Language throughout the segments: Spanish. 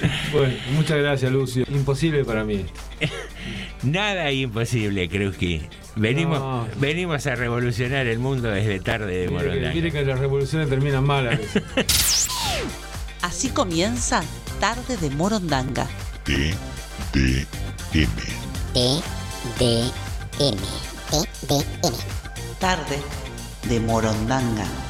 Bueno, muchas gracias, Lucio. Imposible para mí. Nada imposible, que Venimos, venimos a revolucionar el mundo desde tarde de Morondanga. Mire que las revoluciones terminan mal a Así comienza Tarde de Morondanga. T, D, M. T, D, M. T, D, M. Tarde de Morondanga.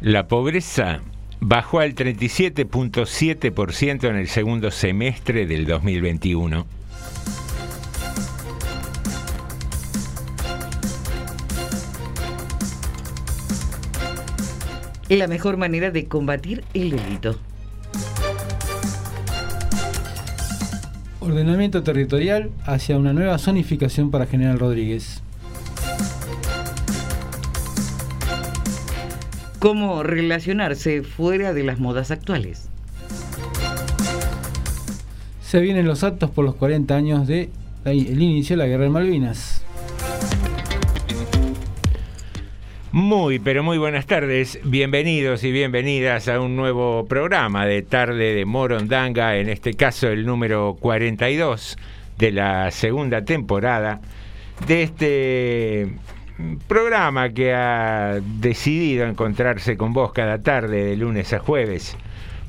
La pobreza bajó al 37.7% en el segundo semestre del 2021 la mejor manera de combatir el delito. Ordenamiento territorial hacia una nueva zonificación para General Rodríguez. ¿Cómo relacionarse fuera de las modas actuales? Se vienen los actos por los 40 años de el inicio de la Guerra de Malvinas. Muy, pero muy buenas tardes. Bienvenidos y bienvenidas a un nuevo programa de Tarde de Morondanga, en este caso el número 42 de la segunda temporada de este programa que ha decidido encontrarse con vos cada tarde de lunes a jueves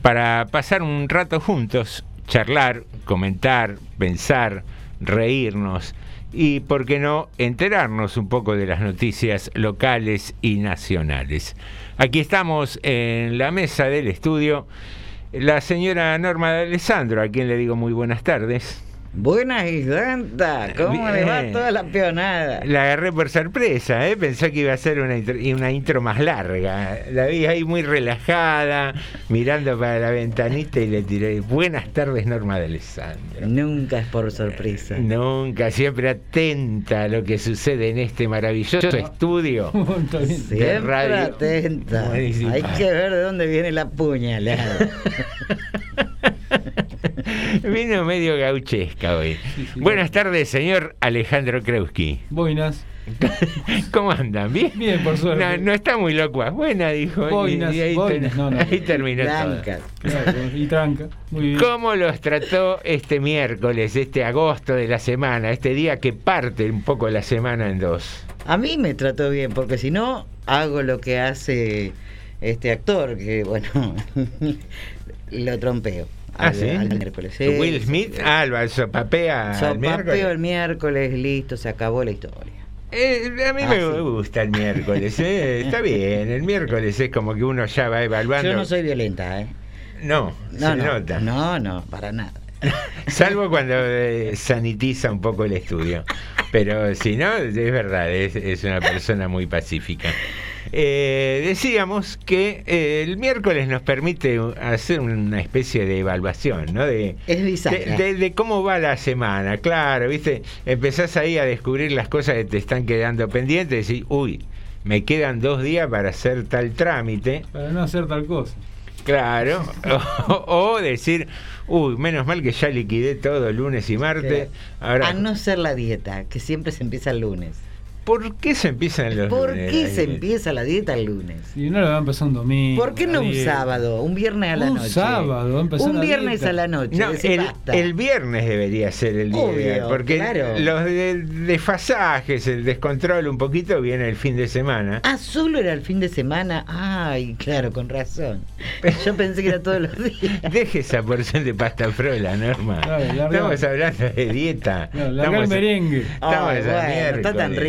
para pasar un rato juntos, charlar, comentar, pensar, reírnos y, por qué no, enterarnos un poco de las noticias locales y nacionales. Aquí estamos en la mesa del estudio la señora Norma de Alessandro, a quien le digo muy buenas tardes. Buenas y santa, ¿cómo le va toda la peonada? La agarré por sorpresa, ¿eh? pensé que iba a ser una intro, una intro más larga. La vi ahí muy relajada, mirando para la ventanita y le tiré buenas tardes Norma de Alessandro. Nunca es por sorpresa. Nunca, siempre atenta a lo que sucede en este maravilloso estudio siempre radio. atenta. Hay que ver de dónde viene la puñalada. Vino medio gauchesca hoy. Buenas tardes, señor Alejandro Kreuski. Buenas. ¿Cómo andan? ¿Bien? Bien, por suerte. No, no está muy loco. Buena, dijo. Boinas, y ahí, boinas, no, no. ahí terminó todo. Blancas. Claro, y tranca. Muy bien. ¿Cómo los trató este miércoles, este agosto de la semana, este día que parte un poco la semana en dos? A mí me trató bien, porque si no, hago lo que hace este actor, que bueno, lo trompeo. Ah, al- ¿sí? al miércoles. Sí, Will Smith, sí. ah, lo sopapea miércoles. el miércoles, listo, se acabó la historia. Eh, a mí Ah, me sí. gusta el miércoles, eh, está bien. El miércoles es como que uno ya va evaluando. Yo no soy violenta, ¿eh? No, No, se no, nota. no, no, para nada. Salvo cuando eh, sanitiza un poco el estudio. Pero si no, es verdad, es, es una persona muy pacífica. Eh, decíamos que eh, el miércoles nos permite hacer una especie de evaluación, ¿no? De, Es de, de- de cómo va la semana, claro, ¿viste? Empezás ahí a descubrir las cosas que te están quedando pendientes y decís, uy, me quedan dos días para hacer tal trámite. Para no hacer tal cosa. Claro, o, o decir, uy, menos mal que ya liquidé todo lunes y martes. Ahora, A no ser la dieta, que siempre se empieza el lunes. ¿Por qué se empiezan los ¿Por lunes? qué se empieza la dieta el lunes? Y no lo va a empezar un domingo. ¿Por qué no la un sábado, un viernes a la Un noche? sábado, va a empezar Un la viernes dieta. a la noche. No, el, el viernes debería ser el día Obvio, porque claro. los de- desfasajes, el descontrol un poquito viene el fin de semana. Ah, solo era el fin de semana. Ay, claro, con razón. Yo pensé que era todos los días. Deje esa porción de pasta frola, Norma. Claro, Estamos hablando de dieta. El Estamos- merengue. Estamos Ay, bueno, está tan miércoles.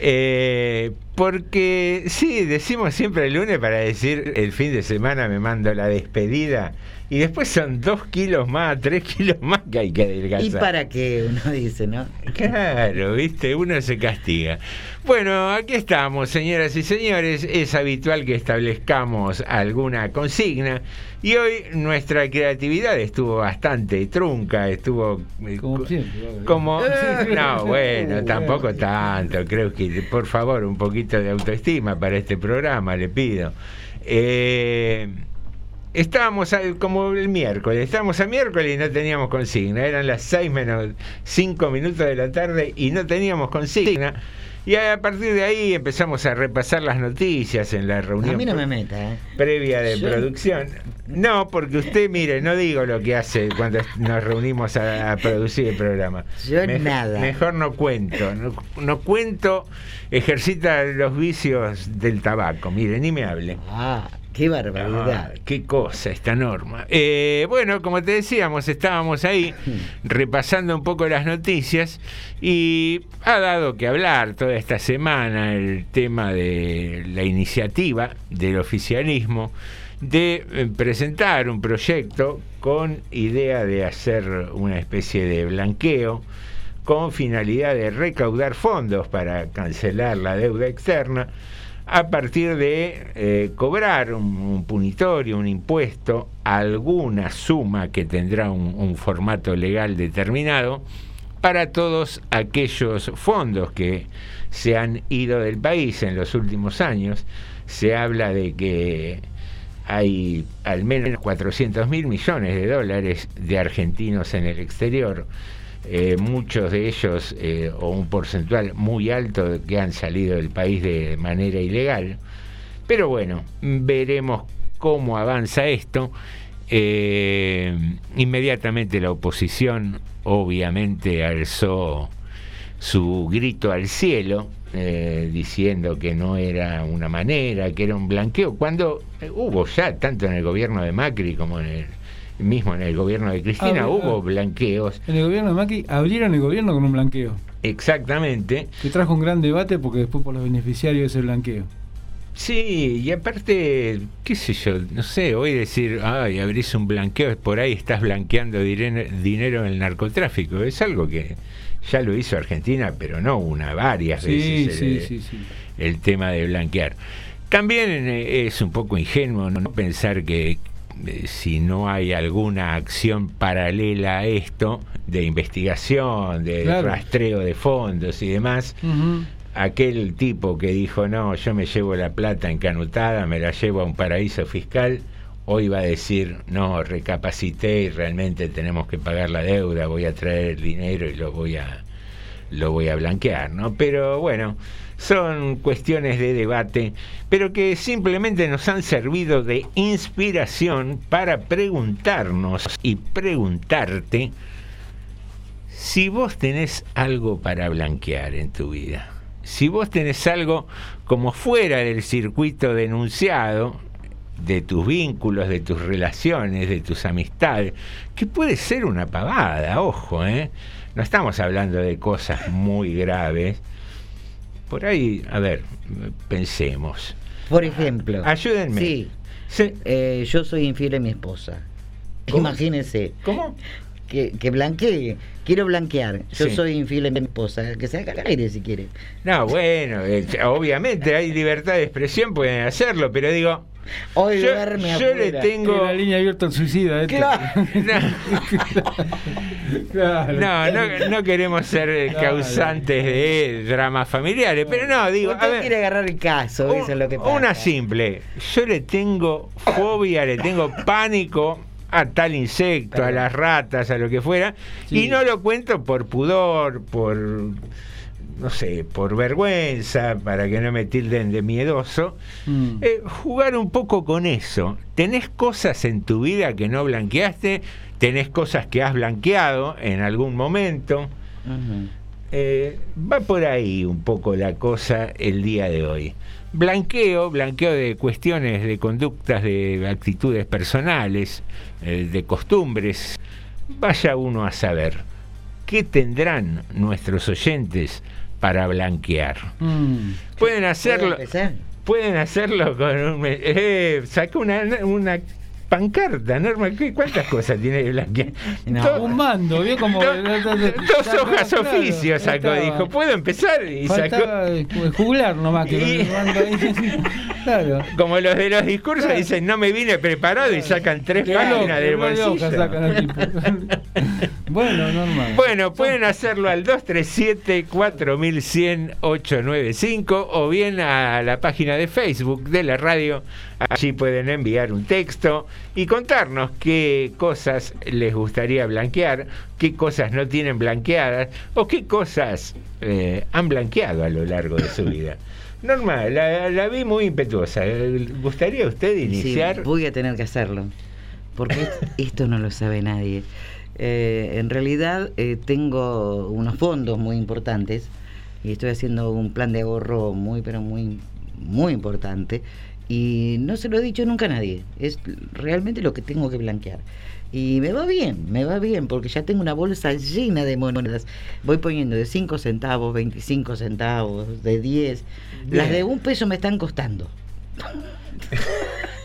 Eh, porque sí, decimos siempre el lunes para decir el fin de semana me mando la despedida y después son dos kilos más, tres kilos más que hay que adelgazar. ¿Y para qué? Uno dice, ¿no? Claro, viste, uno se castiga. Bueno, aquí estamos, señoras y señores. Es habitual que establezcamos alguna consigna y hoy nuestra creatividad estuvo bastante trunca, estuvo eh, Como co- siempre. como no, bueno, tampoco tanto. Creo que por favor un poquito de autoestima para este programa, le pido. Eh, Estábamos a- como el miércoles, estábamos a miércoles y no teníamos consigna, eran las 6 menos 5 minutos de la tarde y no teníamos consigna. Y a partir de ahí empezamos a repasar las noticias en la A reunión mí no me meta, ¿eh? previa de Yo- producción. No, porque usted, mire, no digo lo que hace cuando nos reunimos a, a producir el programa. Yo Mej- nada. Mejor no cuento, no, no cuento, ejercita los vicios del tabaco, mire, ni me hable. Ah, qué barbaridad. Ah, qué cosa esta norma. Eh, bueno, como te decíamos, estábamos ahí repasando un poco las noticias y ha dado que hablar toda esta semana el tema de la iniciativa del oficialismo de eh, presentar un proyecto con idea de hacer una especie de blanqueo con finalidad de recaudar fondos para cancelar la deuda externa a partir de eh, cobrar un, un punitorio, un impuesto, alguna suma que tendrá un, un formato legal determinado para todos aquellos fondos que se han ido del país en los últimos años. Se habla de que hay al menos 400 mil millones de dólares de argentinos en el exterior, eh, muchos de ellos, eh, o un porcentual muy alto, que han salido del país de manera ilegal. Pero bueno, veremos cómo avanza esto. Eh, inmediatamente la oposición obviamente alzó su grito al cielo, eh, diciendo que no era una manera, que era un blanqueo, cuando eh, hubo ya, tanto en el gobierno de Macri como en el mismo en el gobierno de Cristina, Ah, hubo ah. blanqueos, En el gobierno de Macri abrieron el gobierno con un blanqueo. exactamente. Que trajo un gran debate porque después por los beneficiarios ese blanqueo. Sí, y aparte, qué sé yo, no sé, hoy decir, ay, abrís un blanqueo, por ahí estás blanqueando dinero en el narcotráfico, es algo que ya lo hizo Argentina, pero no una, varias Sí, veces. sí, el, sí, sí. el tema de blanquear. También eh, es un poco ingenuo no pensar que si no hay alguna acción paralela a esto, de investigación, de Claro. rastreo de fondos y demás, aquel tipo que dijo, no, yo me llevo la plata encanutada, me la llevo a un paraíso fiscal, hoy va a decir, no, recapacité y realmente tenemos que pagar la deuda, voy a traer el dinero y lo voy a, lo voy a blanquear, ¿no? Pero bueno, son cuestiones de debate, pero que simplemente nos han servido de inspiración para preguntarnos y preguntarte si vos tenés algo para blanquear en tu vida. Si vos tenés algo como fuera del circuito denunciado, de tus vínculos, de tus relaciones, de tus amistades, que puede ser una pavada, ojo, ¿eh? No estamos hablando de cosas muy graves. Por ahí, a ver, pensemos. Por ejemplo. Ayúdenme. Sí. Eh, yo soy infiel a mi esposa. Imagínense. ¿Cómo? Que, que blanquee. Quiero blanquear. Yo soy infiel a mi esposa. Que se haga al aire si quiere. No, bueno, eh, obviamente hay libertad de expresión, pueden hacerlo, pero digo, Hoy yo, duerme yo le tengo la línea abierta al suicida. Este. Claro. no, no, no, queremos ser causantes de dramas familiares, pero no, digo. Usted a ver, quiere agarrar el caso, eso es lo que pasa. Una simple. Yo le tengo fobia, le tengo pánico a tal insecto, a las ratas, a lo que fuera, sí. y no lo cuento por pudor, por no sé, por vergüenza, para que no me tilden de miedoso, mm. eh, jugar un poco con eso. ¿Tenés cosas en tu vida que no blanqueaste? ¿Tenés cosas que has blanqueado en algún momento? Uh -huh. eh, va por ahí un poco la cosa el día de hoy. Blanqueo, blanqueo de cuestiones, de conductas, de actitudes personales, eh, de costumbres. Vaya uno a saber. ¿Qué tendrán nuestros oyentes para blanquear. Mm. Pueden hacerlo. Pueden hacerlo con un. Eh, saca una, una pancarta, Norma. ¿Cuántas cosas tiene que blanquear? No. un mando, vio como. Do, dos hojas claro, oficio sacó, estaba, dijo. ¿Puedo empezar? Y sacó. Jugular nomás que y, claro. Como los de los discursos claro. dicen, no me vine preparado y sacan tres páginas del bolsillo. bueno, normal. Bueno, pueden hacerlo al 237-4100-895 o bien a la página de Facebook de la radio. Allí pueden enviar un texto y contarnos qué cosas les gustaría blanquear, qué cosas no tienen blanqueadas o qué cosas eh, han blanqueado a lo largo de su vida. Norma, la, la, vi muy impetuosa. ¿Gustaría usted iniciar? Sí, voy a tener que hacerlo, porque esto no lo sabe nadie. Eh, en realidad eh, tengo unos fondos muy importantes y estoy haciendo un plan de ahorro muy, pero muy, muy importante y no se lo he dicho nunca a nadie. Es realmente lo que tengo que blanquear. Y me va bien, me va bien, porque ya tengo una bolsa llena de monedas. Voy poniendo de 5 centavos, 25 centavos, de 10. Bien. Las de un peso me están costando.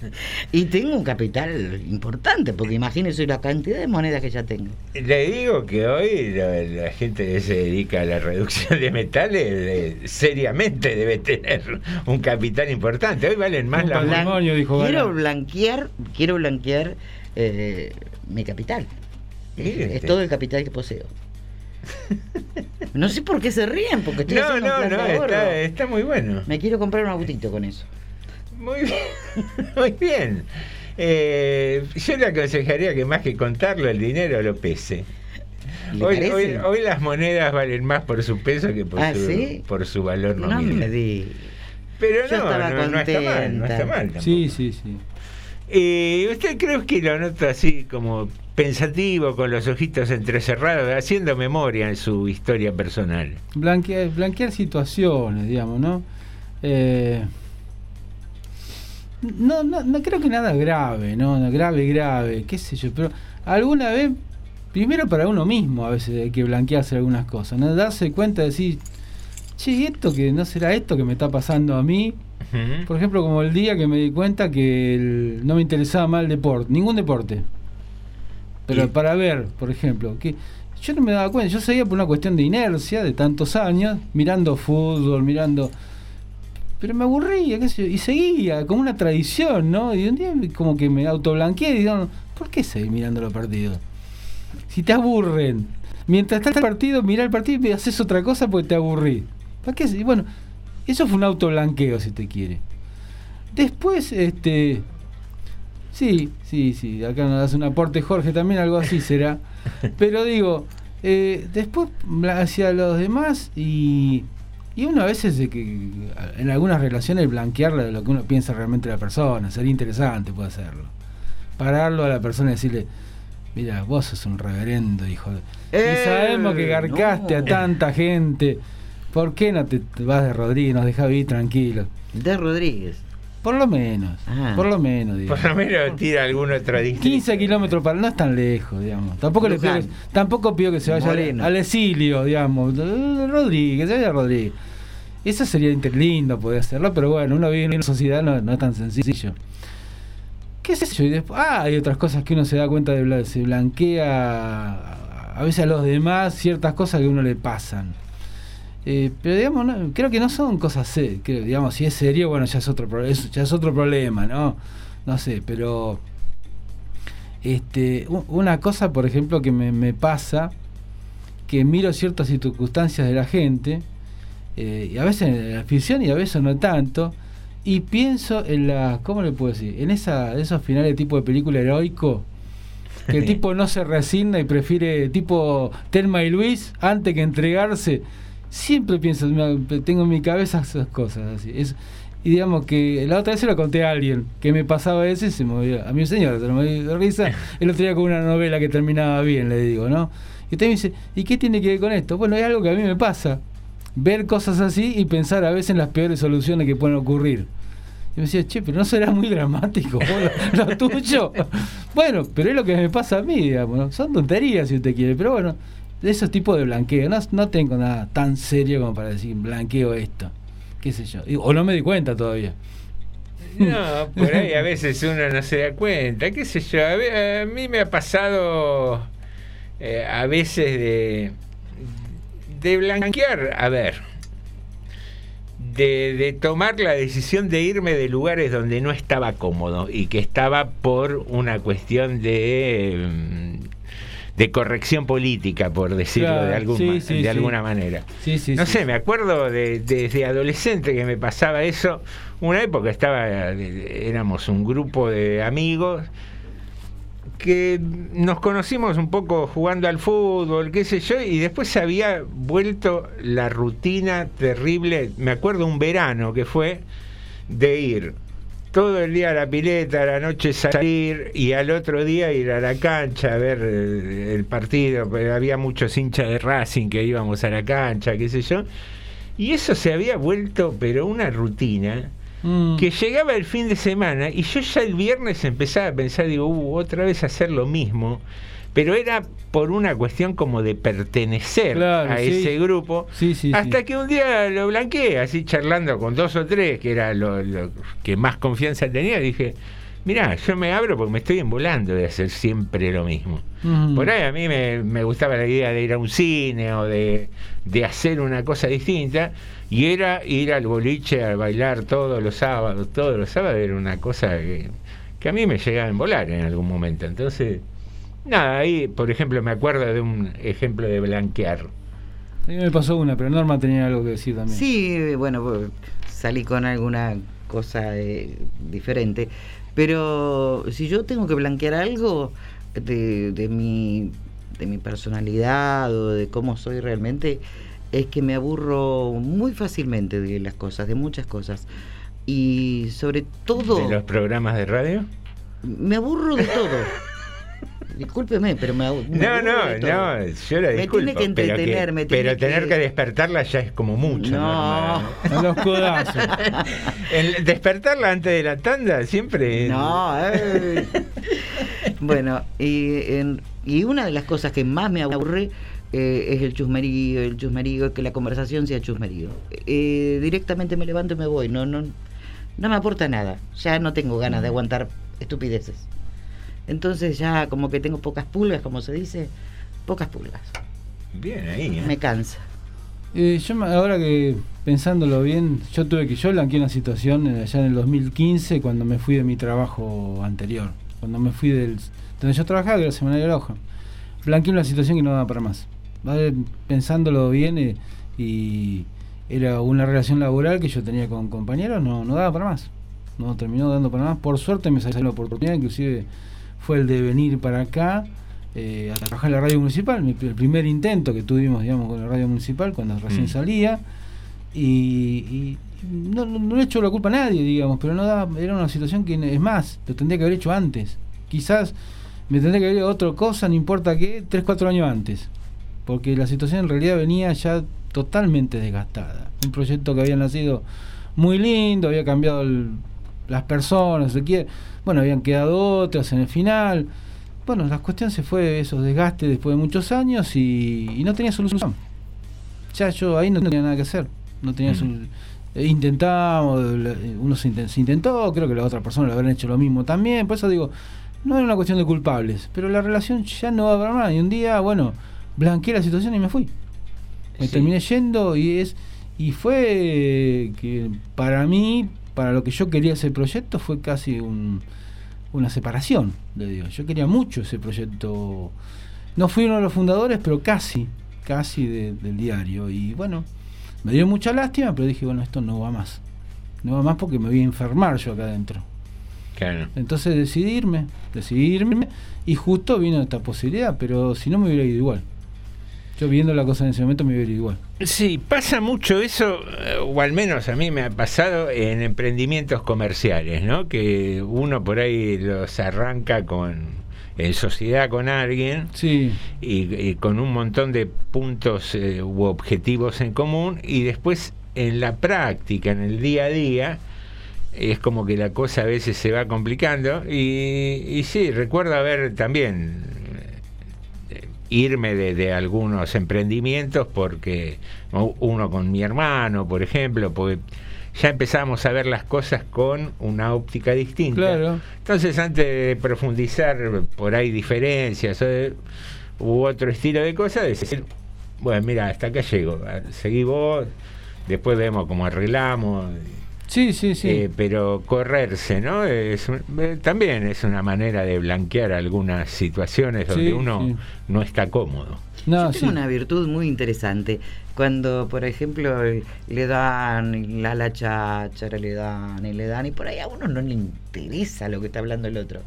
y tengo un capital importante, porque imagínense la cantidad de monedas que ya tengo. Le digo que hoy la, la gente que se dedica a la reducción de metales eh, seriamente debe tener un capital importante. Hoy valen más un la dijo Quiero blanquear, quiero blanquear eh, mi capital. Es, es todo el capital que poseo. No sé por qué se ríen, porque estoy no, no, no, está, está muy bueno. Me quiero comprar un autito con eso. Muy bien, muy bien. Eh, yo le aconsejaría que más que contarlo, el dinero lo pese. Hoy, hoy, hoy, las monedas valen más por su peso que por, ¿Ah, su, ¿sí? por su valor nominal. No me di. Pero yo no, no, no, está mal, no está mal. Tampoco. Sí, sí, sí. Eh, ¿Usted cree que lo nota así como pensativo, con los ojitos entrecerrados, haciendo memoria en su historia personal? Blanquear, blanquear situaciones, digamos, ¿no? Eh, no, no, no creo que nada grave, ¿no? Grave, grave, qué sé yo, pero alguna vez, primero para uno mismo a veces hay que blanquearse algunas cosas, ¿no? Darse cuenta de decir, che, esto que no será esto que me está pasando a mí. Uh -huh. Por ejemplo, como el día que me di cuenta que el, no me interesaba más el deporte, ningún deporte. Pero ¿Y? para ver, por ejemplo, que yo no me daba cuenta, yo seguía por una cuestión de inercia de tantos años, mirando fútbol, mirando pero me aburría, qué sé yo, y seguía, como una tradición, ¿no? Y un día como que me autoblanqueé y digo, ¿por qué seguir mirando los partidos? Si te aburren, mientras está el partido, mira el partido y haces otra cosa porque te aburrí. ¿Para qué? Y bueno, eso fue un autoblanqueo, si te quiere. Después, este... Sí, sí, sí, acá nos hace un aporte Jorge también, algo así será. Pero digo, Eh, después hacia los demás y, y uno a veces de que en algunas relaciones blanquearle de lo que uno piensa realmente de la persona, sería interesante puede hacerlo. Pararlo a la persona y decirle, mira, vos sos un reverendo, hijo de... Eh, y sabemos que garcaste a tanta gente, ¿por qué no te vas de Rodríguez, nos dejas vivir tranquilos? De Rodríguez. Por lo menos, Ah. por lo menos, digamos. Por lo menos tira algún otro distrito. 15 kilómetros para no es tan lejos, digamos. Tampoco le pido, tampoco pido que se vaya Moreno. al exilio, digamos. Rodríguez, se vaya a Rodríguez. Eso sería lindo poder hacerlo, pero bueno, uno vive en una sociedad no, no es tan sencillo. ¿Qué es eso? Y después, ah, hay otras cosas que uno se da cuenta de se blanquea a, a veces a los demás ciertas cosas que a uno le pasan. Eh, pero digamos, no- creo que no son cosas serias. Digamos, si es serio, bueno, ya es otro ya es otro problema, ¿no? No sé, pero este, una cosa, por ejemplo, que me, me pasa, que miro ciertas circunstancias de la gente, eh, y a veces en la ficción y a veces no tanto, y pienso en la, ¿cómo le puedo decir? En esa, esos finales tipo de película heroico, que el tipo no se resigna y prefiere, tipo Telma y Luis, antes que entregarse. Siempre pienso, tengo en mi cabeza esas cosas así. Y digamos que la otra vez se lo conté a alguien que me pasaba ese y se movió. A mi señora se lo movió de risa. El otro día con una novela que terminaba bien, le digo, ¿no? Y usted me dice, ¿y qué tiene que ver con esto? Bueno, es algo que a mí me pasa. Ver cosas así y pensar a veces en las peores soluciones que pueden ocurrir. Y me decía, che, pero no será muy dramático lo, lo tuyo. bueno, pero es lo que me pasa a mí, digamos. Son tonterías si usted quiere, pero bueno, de esos tipos de blanqueo. No, no tengo nada tan serio como para decir blanqueo esto. ¿Qué sé yo? O no me di cuenta todavía. No, por ahí a veces uno no se da cuenta, qué sé yo. A, mí me ha pasado eh, a veces de, de blanquear, a ver, de, de tomar la decisión de irme de lugares donde no estaba cómodo y que estaba por una cuestión de... de corrección política, por decirlo Claro, de, algún sí, ma- sí, de sí. alguna manera. No sé, me acuerdo de, desde adolescente que me pasaba eso. Una época estaba, éramos un grupo de amigos que nos conocimos un poco jugando al fútbol, qué sé yo, y después se había vuelto la rutina terrible. Me acuerdo un verano que fue de ir todo el día a la pileta, a la noche salir y al otro día ir a la cancha a ver el partido. Pero había muchos hinchas de Racing que íbamos a la cancha, qué sé yo. Y eso se había vuelto, pero una rutina Mm. que llegaba el fin de semana y yo ya el viernes empezaba a pensar, digo, "Uh, otra vez hacer lo mismo. Pero era por una cuestión como de pertenecer Claro, a sí. ese grupo. Sí, sí, Hasta que un día lo blanqueé, así charlando con dos o tres, que era lo, lo que más confianza tenía, dije, mirá, yo me abro porque me estoy embolando de hacer siempre lo mismo. Por ahí a mí me, me gustaba la idea de ir a un cine o de, de hacer una cosa distinta, y era ir al boliche a bailar todos los sábados, todos los sábados era una cosa que, que a mí me llegaba a embolar en algún momento. Entonces, nada, ahí, por ejemplo, me acuerdo de un ejemplo de blanquear. A mí me pasó una, pero Norma tenía algo que decir también. Sí, bueno, pues, salí con alguna cosa eh, diferente. Pero si yo tengo que blanquear algo de, de mi, de mi personalidad o de cómo soy realmente, es que me aburro muy fácilmente de las cosas, de muchas cosas. Y sobre todo, ¿De los programas de radio? me aburro de todo. Discúlpeme, pero me, me No, no, no, yo la Me disculpo. tiene que pero entretener, me tiene pero tener que- que... despertarla ya es como mucho. No. A los codazos. El despertarla antes de la tanda siempre. No, eh. bueno, y, en- y una de las cosas que más me aburre eh, es el chusmerío, el chusmerío, que la conversación sea chusmerío. Eh, directamente me levanto y me voy, no, no, no me aporta nada. Ya no tengo ganas de aguantar estupideces. Entonces ya como que tengo pocas pulgas, como se dice, pocas pulgas. Bien ahí. ¿eh? Me cansa. Eh, yo ahora que pensándolo bien, yo tuve que yo blanqueé una situación allá en el 2015 cuando me fui de mi trabajo anterior, cuando me fui del donde yo trabajaba, que era Semanario La Hoja. Blanqueé una situación que no daba para más. ¿vale? Pensándolo bien eh, y era una relación laboral que yo tenía con compañeros, no, no daba para más. No terminó dando para más. Por suerte me salió la oportunidad, inclusive fue el de venir para acá eh, a trabajar en la radio municipal, mi- el primer intento que tuvimos, digamos, con la radio municipal cuando recién Mm. salía. Y, y no, no, no le echo la culpa a nadie, digamos, pero no da, era una situación que, es más, lo tendría que haber hecho antes. Quizás me tendría que haber hecho otra cosa, no importa qué, 3, 4 años antes. Porque la situación en realidad venía ya totalmente desgastada. Un proyecto que había nacido muy lindo, había cambiado el- las personas, se quiere, bueno, habían quedado otras en el final. Bueno, la cuestión se fue esos desgastes después de muchos años y, y no tenía solución. Ya yo ahí no tenía nada que hacer. No tenía Mm. solu- eh, Intentamos, la- eh, uno se, inten- se intentó, creo que las otras personas lo habrán hecho lo mismo también. Por eso digo, no era una cuestión de culpables, pero la relación ya no va a haber más. Y un día, bueno, blanqueé la situación y me fui. Me Sí. terminé yendo y es y fue que para mí, para lo que yo quería ese proyecto, fue casi un- una separación, le digo. Yo quería mucho ese proyecto. No fui uno de los fundadores, pero casi, casi de- del diario. Y bueno, me dio mucha lástima, pero dije, bueno, esto no va más. No va más porque me voy a enfermar yo acá adentro. Claro. Entonces decidí irme, decidí irme y justo vino esta posibilidad, pero si no me hubiera ido igual. Yo viendo la cosa en ese momento me ido igual. Sí, pasa mucho eso, eh, o al menos a mí me ha pasado en emprendimientos comerciales, ¿no? Que uno por ahí los arranca con en sociedad con alguien Sí, y, y con un montón de puntos eh, u objetivos en común y después en la práctica, en el día a día, es como que la cosa a veces se va complicando y, y sí, recuerdo haber también irme de, de algunos emprendimientos porque uno con mi hermano, por ejemplo, porque ya empezamos a ver las cosas con una óptica distinta. claro. Entonces, antes de profundizar por ahí diferencias eh, u otro estilo de cosas, decir, bueno, mira, hasta acá llego, seguí vos, después vemos cómo arreglamos, Sí, sí, sí. eh, pero correrse, ¿no? Es un- eh, también es una manera de blanquear algunas situaciones donde Sí, uno sí. no está cómodo. no, Yo sí. tengo una virtud muy interesante. Cuando, por ejemplo, eh, le dan la la cháchara, le dan y le dan, y por ahí a uno no le interesa lo que está hablando el otro.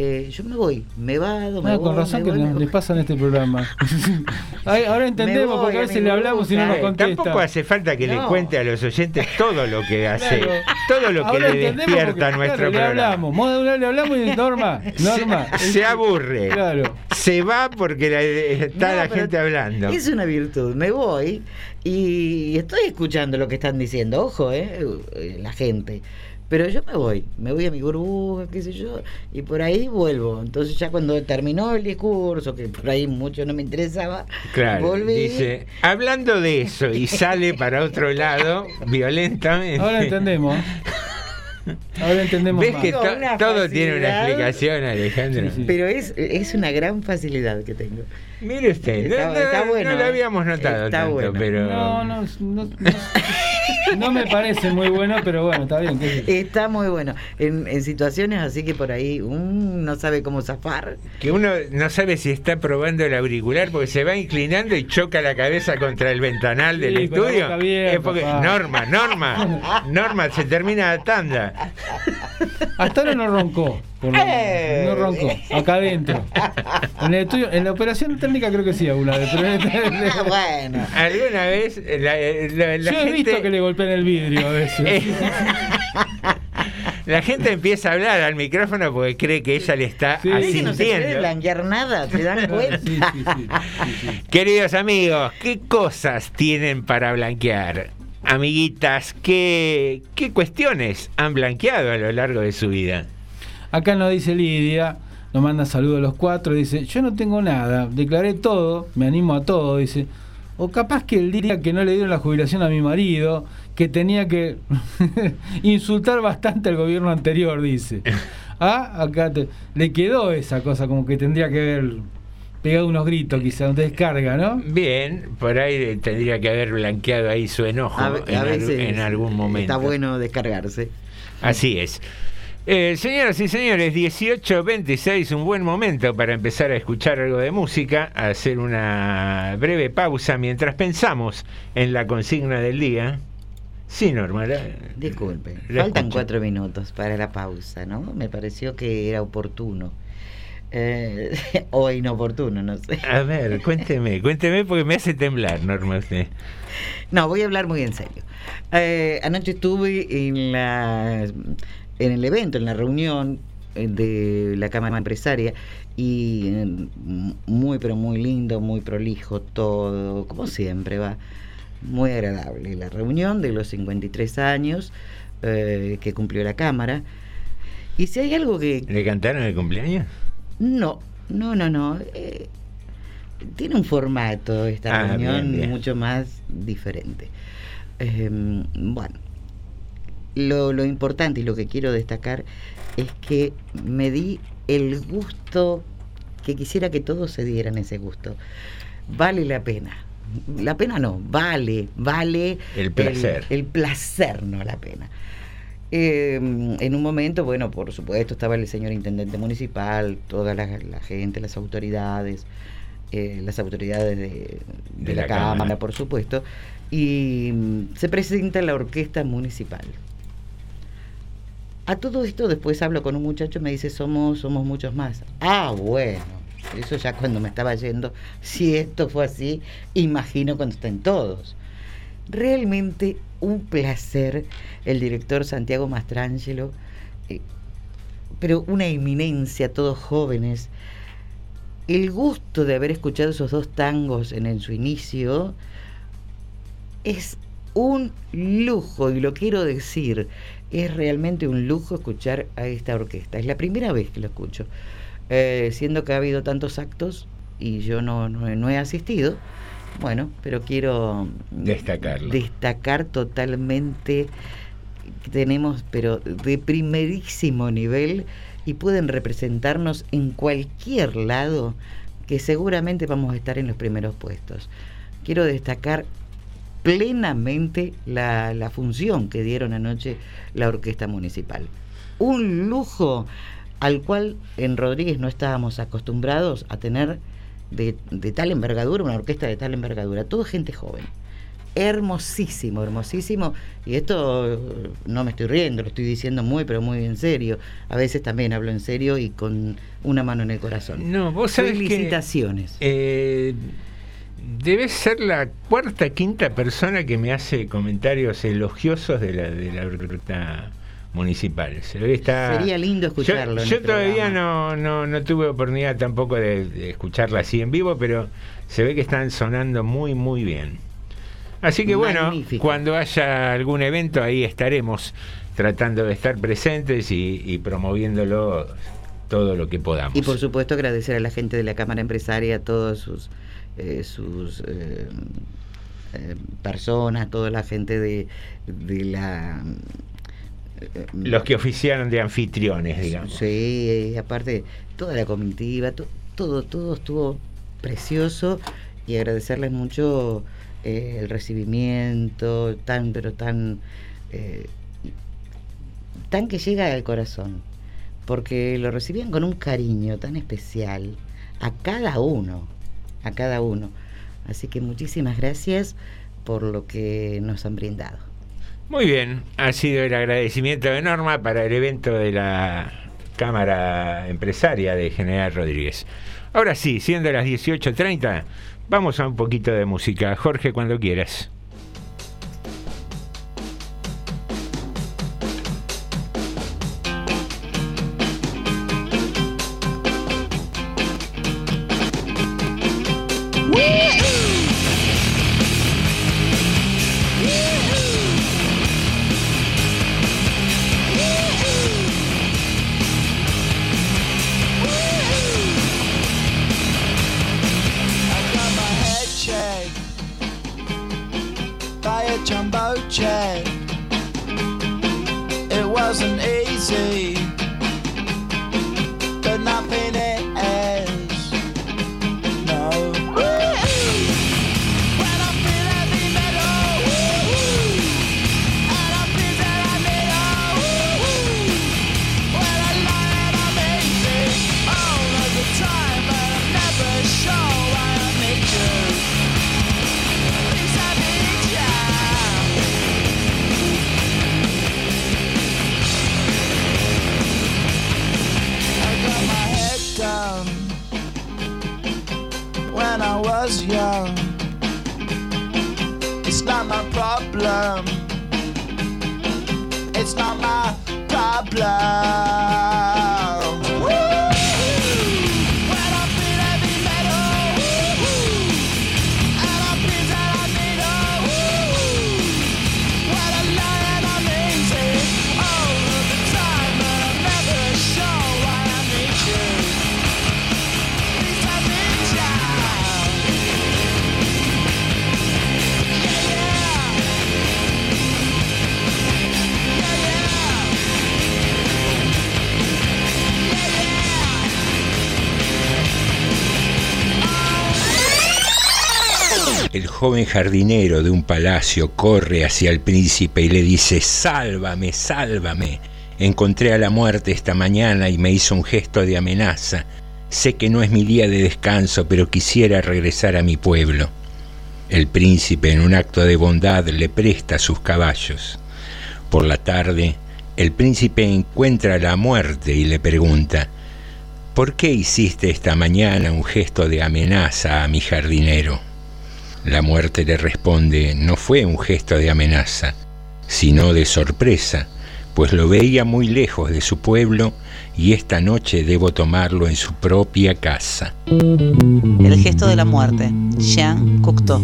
Eh, yo me voy, me vado, me Ah, voy. con razón me que voy, nos- me les voy. pasa en este programa. Ay, ahora entendemos voy, porque a veces le hablamos y no nos contesta. tampoco hace falta que le No. cuente a los oyentes todo lo que hace, Claro. todo lo que Ahora le despierta porque, nuestro claro, le programa. hablamos, modo- le hablamos y Norma, Norma. se, se aburre. Claro. Se va porque la- está No, la gente hablando. Es una virtud. Me voy y estoy escuchando lo que están diciendo. Ojo, eh, eh, la gente. Pero yo me voy, me voy a mi burbuja, qué sé yo, y por ahí vuelvo. Entonces ya cuando terminó el discurso, que por ahí mucho no me interesaba, Claro, volví. dice, hablando de eso y sale para otro lado violentamente. Ahora entendemos. Ahora entendemos ¿Ves más. que to- todo tiene una explicación, Alejandro? Sí, sí. Pero es, es una gran facilidad que tengo. Mire usted, no, Está- no- está no bueno, lo ¿eh? habíamos notado Está tanto, bueno. pero... No, no, no, no, no me parece muy bueno, pero bueno, está bien. qué. Está muy bueno. En, en situaciones así que por ahí mm, no sabe cómo zafar. Que uno no sabe si está probando el auricular porque se va inclinando y choca la cabeza contra el ventanal del Sí, estudio. abierta, es porque. Norma, Norma, Norma, se termina la tanda. Hasta ahora no roncó. Por. Eh. No roncó. Acá adentro. En el estudio, en la operación técnica creo que sí alguna vez. Pero Ah, bueno. ¿Alguna vez la, la- la yo he gente... visto que le golpean el vidrio a veces. Eh, La gente empieza a hablar al micrófono porque cree que ella le está Sí. Es que no se puede asintiendo. blanquear nada, ¿se dan cuenta? Sí, sí, sí, sí, sí. Queridos amigos, ¿qué cosas tienen para blanquear? Amiguitas, ¿qué, ¿qué cuestiones han blanqueado a lo largo de su vida? Acá nos dice Lidia, nos manda saludos a los cuatro, dice, yo no tengo nada, declaré todo, me animo a todo, dice, o capaz que el día que no le dieron la jubilación a mi marido, que tenía que insultar bastante al gobierno anterior, dice. Ah, acá te- le quedó esa cosa, como que tendría que haber pegado unos gritos, quizá, una descarga, ¿no? Bien, por ahí tendría que haber blanqueado ahí su enojo A, al- en algún momento. está bueno descargarse. Así es. Eh, señoras y señores, 18.26, un buen momento para empezar a escuchar algo de música, a hacer una breve pausa mientras pensamos en la consigna del día. Sí, Norma. la- Disculpe, faltan cuatro minutos para la pausa, ¿no? Me pareció que era oportuno. Eh, o inoportuno, no sé. A ver, cuénteme, cuénteme porque me hace temblar, Norma, usted. No, voy a hablar muy en serio. Eh, anoche estuve en, la, en el evento, en la reunión eh, de la Cámara Empresaria y eh, muy, pero muy lindo, muy prolijo todo, como siempre va. Muy agradable la reunión de los 53 años eh, que cumplió la Cámara. Y si hay algo que... ¿Le cantaron el cumpleaños? No, no, no, no. eh, tiene un formato esta Ah, reunión bien, bien. mucho más diferente. Eh, bueno, lo, lo importante y lo que quiero destacar es que me di el gusto que quisiera que todos se dieran ese gusto. Vale la pena. La pena no, vale, vale El placer. el, el placer, no la pena. Eh, en un momento, bueno, por supuesto, estaba el señor intendente municipal, toda la, la gente, las autoridades, eh, las autoridades de, de De la, la cámara, Cámara. por supuesto, y mm, se presenta la orquesta municipal. A todo esto después hablo con un muchacho me dice, somos, somos muchos más. Ah, bueno, eso ya cuando me estaba yendo, si esto fue así, imagino cuando estén todos. Realmente un placer el director Santiago Mastrangelo, eh, pero una eminencia, todos jóvenes. El gusto de haber escuchado esos dos tangos en su inicio es un lujo, y lo quiero decir, es realmente un lujo escuchar a esta orquesta. Es la primera vez que lo escucho, Eh, siendo que ha habido tantos actos y yo no, no he asistido. Bueno, pero quiero Destacarlo. destacar totalmente que tenemos, pero de primerísimo nivel y pueden representarnos en cualquier lado que seguramente vamos a estar en los primeros puestos. Quiero destacar plenamente la, la función que dieron anoche la Orquesta Municipal. Un lujo al cual en Rodríguez no estábamos acostumbrados a tener de, de tal envergadura, una orquesta de tal envergadura, todo gente joven. Hermosísimo, hermosísimo. Y esto eh, no me estoy riendo, lo estoy diciendo muy, pero muy en serio. A veces también hablo en serio y con una mano en el corazón. No, vos sabés que- Felicitaciones. Eh, debes ser la cuarta, quinta persona que me hace comentarios elogiosos de la, de la orquesta municipal. Se ve que está... Sería lindo escucharlo Yo, todavía no, no, no tuve oportunidad tampoco de, de escucharla así en vivo, pero se ve que están sonando muy, muy bien. Así que bueno, cuando haya algún evento ahí estaremos tratando de estar presentes y, y promoviéndolo todo lo que podamos. Y por supuesto agradecer a la gente de la Cámara Empresaria, a todas sus, eh, sus eh, eh, personas, toda la gente de, de la... Los que oficiaron de anfitriones, digamos. Sí, aparte toda la comitiva, to- todo, todo estuvo precioso y agradecerles mucho el recibimiento, tan, pero tan, tan que llega al corazón, porque lo recibían con un cariño tan especial a cada uno, a cada uno. Así que muchísimas gracias por lo que nos han brindado. Muy bien, ha sido el agradecimiento de Norma para el evento de la Cámara Empresaria de General Rodríguez. Ahora sí, siendo las 18.30, vamos a un poquito de música. Jorge, cuando quieras. Jardinero de un palacio corre hacia el príncipe y le dice, sálvame, sálvame. Encontré a la muerte esta mañana y me hizo un gesto de amenaza. Sé que no es mi día de descanso, pero quisiera regresar a mi pueblo. El príncipe, en un acto de bondad, le presta sus caballos. Por la tarde, el príncipe encuentra a la muerte y le pregunta, ¿por qué hiciste esta mañana un gesto de amenaza a mi jardinero? La muerte le responde, no fue un gesto de amenaza, sino de sorpresa, pues lo veía muy lejos de su pueblo y esta noche debo tomarlo en su propia casa. El gesto de la muerte. Jean Cocteau.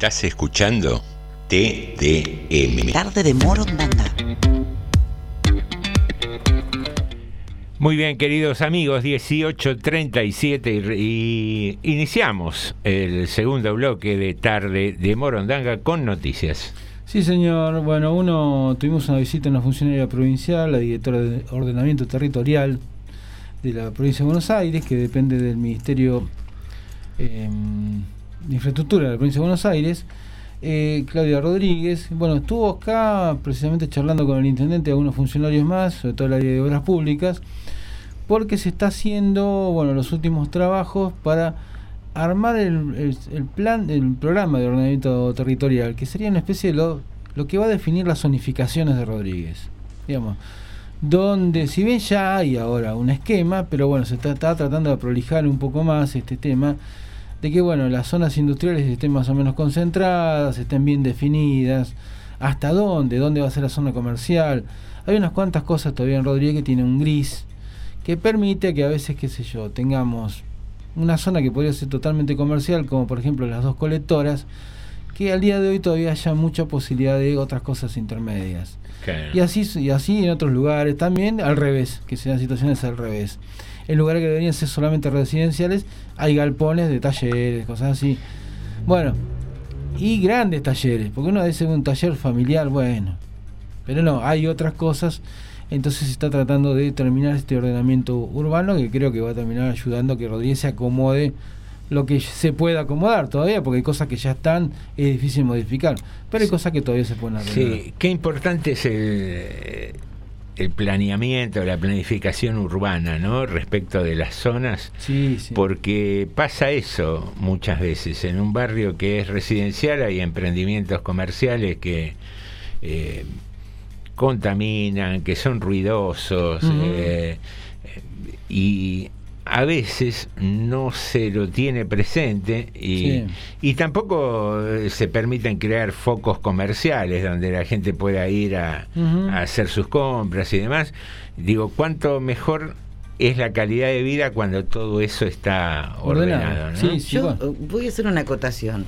Estás escuchando TDM. Tarde de Morondanga. Muy bien, queridos amigos, 18.37 y, y iniciamos el segundo bloque de tarde de Morondanga con noticias. Sí, señor. Bueno, uno tuvimos una visita a una funcionaria provincial, la directora de ordenamiento territorial de la provincia de Buenos Aires, que depende del Ministerio Infraestructura de la provincia de Buenos Aires, eh, Claudia Rodríguez. Bueno, estuvo acá precisamente charlando con el intendente y algunos funcionarios más, sobre todo el área de obras públicas, porque se está haciendo, bueno, los últimos trabajos para armar el, plan, el programa de ordenamiento territorial, que sería una especie de lo, lo que va a definir las zonificaciones de Rodríguez. Digamos, donde si bien ya hay ahora un esquema, pero bueno, se está, está tratando de prolijar un poco más este tema, de que bueno, las zonas industriales estén más o menos concentradas, estén bien definidas, hasta dónde, dónde va a ser la zona comercial. Hay unas cuantas cosas todavía en Rodríguez que tienen un gris, que permite que a veces, qué sé yo, tengamos una zona que podría ser totalmente comercial, como por ejemplo las dos colectoras, que al día de hoy todavía haya mucha posibilidad de otras cosas intermedias. Y así, y así en otros lugares también, al revés, que sean situaciones al revés. En lugares que deberían ser solamente residenciales, hay galpones de talleres, cosas así. Bueno, y grandes talleres, porque uno dice un taller familiar, bueno, pero no, hay otras cosas. Entonces se está tratando de terminar este ordenamiento urbano que creo que va a terminar ayudando a que Rodríguez se acomode lo que se pueda acomodar todavía, porque hay cosas que ya están, es difícil modificar, pero hay cosas que todavía se pueden arreglar. Sí, qué importante es el, el planeamiento, la planificación urbana, ¿no? Respecto de las zonas. Sí, sí. Porque pasa eso muchas veces. En un barrio que es residencial hay emprendimientos comerciales que eh, contaminan, que son ruidosos eh, y a veces no se lo tiene presente y, Sí. y tampoco eh, se permiten crear focos comerciales donde la gente pueda ir a, hacer sus compras y demás. Digo, ¿cuánto mejor es la calidad de vida cuando todo eso está Ordenado. ordenado? ¿no? Sí, sí, Yo eh, voy a hacer una acotación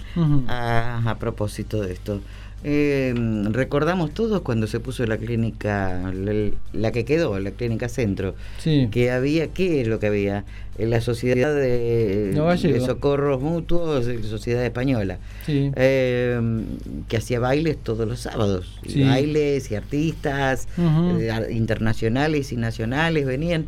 a propósito de esto. Eh, recordamos todos cuando se puso la clínica, la, la que quedó, la clínica centro, Sí. que había, ¿qué es lo que había? En la Sociedad de, No, Gallego. de Socorros Mutuos, eh, Sociedad Española, Sí. eh, que hacía bailes todos los sábados, y bailes y artistas eh, internacionales y nacionales venían.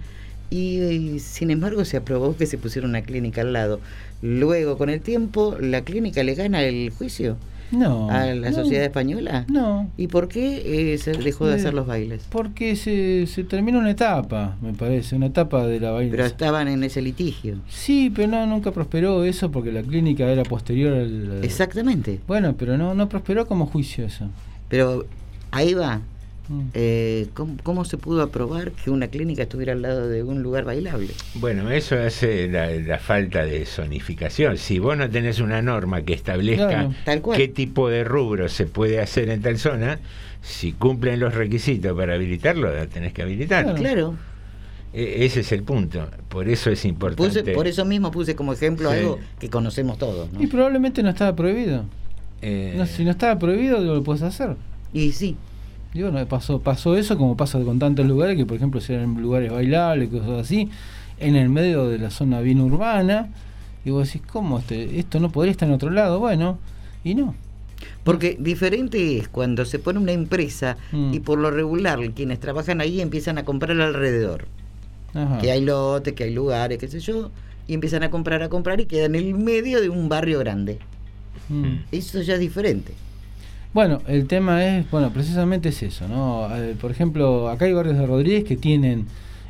Y, y, sin embargo se aprobó que se pusiera una clínica al lado. Luego, con el tiempo, la clínica le gana el juicio No. a la no, sociedad española. No. ¿Y por qué eh, se dejó de Eh, hacer los bailes? Porque se, se terminó una etapa, me parece, una etapa de la Pero vaina. estaban en ese litigio. Sí, pero no, nunca prosperó eso porque la clínica era posterior al... Exactamente. Bueno, pero no, no prosperó como juicio eso. Pero ahí va. Mm. Eh, ¿cómo, cómo se pudo aprobar que una clínica estuviera al lado de un lugar bailable? Bueno, eso hace la, la falta de zonificación. Si vos no tenés una norma que establezca. Tal cual. qué tipo de rubro se puede hacer en tal zona, si cumplen los requisitos para habilitarlo, la tenés que habilitar. Claro. Claro. E- ese es el punto. Por eso es importante. Puse, por eso mismo puse como ejemplo Sí. algo que conocemos todos. ¿no? Y probablemente no estaba prohibido. Eh, No, si no estaba prohibido, lo puedes hacer. Y sí, Y bueno, pasó, pasó eso como pasa con tantos lugares que, por ejemplo, si eran lugares bailables, cosas así, en el medio de la zona bien urbana, y vos decís, ¿cómo este, esto no podría estar en otro lado? Bueno, y no. porque diferente es cuando se pone una empresa Mm. y por lo regular quienes trabajan ahí empiezan a comprar alrededor. Ajá. Que hay lotes, que hay lugares, qué sé yo, y empiezan a comprar, a comprar y quedan en el medio de un barrio grande. Mm. Eso ya es diferente. Bueno, el tema es, bueno, precisamente es eso, ¿no? Eh, por ejemplo, acá hay barrios de Rodríguez que tienen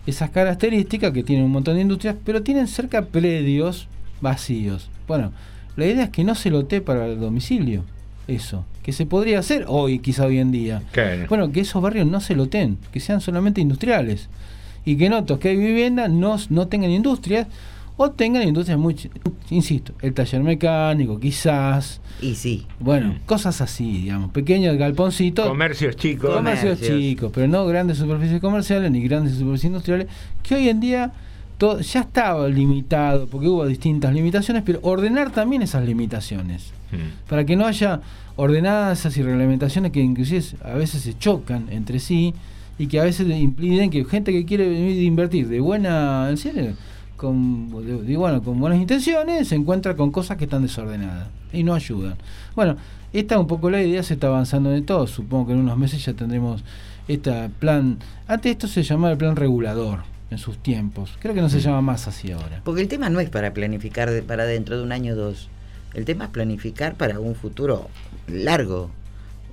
esas características, que tienen un montón de industrias, pero tienen cerca predios vacíos. Bueno, la idea es que no se lote para el domicilio, eso, que se podría hacer hoy, quizá hoy en día. claro. Bueno, que esos barrios no se loten, que sean solamente industriales. Y que en otros que hay vivienda no, no tengan industrias o tengan industrias muy, insisto, el taller mecánico, quizás, Y sí, bueno, Mm. cosas así, digamos, pequeños galponcitos, Comercios chicos. comercios Comercios. chicos, pero no grandes superficies comerciales ni grandes superficies industriales, que hoy en día to- ya estaba limitado, porque hubo distintas limitaciones, pero ordenar también esas limitaciones. Mm. Para que no haya ordenanzas y reglamentaciones que inclusive a veces se chocan entre sí y que a veces impiden que gente que quiere venir a invertir de buena en serio, con, de- bueno, con buenas intenciones se encuentra con cosas que están desordenadas y no ayudan. Bueno, esta es un poco la idea, se está avanzando de todo. Supongo que en unos meses ya tendremos este plan. Antes esto se llamaba el plan regulador en sus tiempos. Creo que no se llama más así ahora. Porque el tema no es para planificar de- para dentro de un año o dos. El tema es planificar para un futuro largo.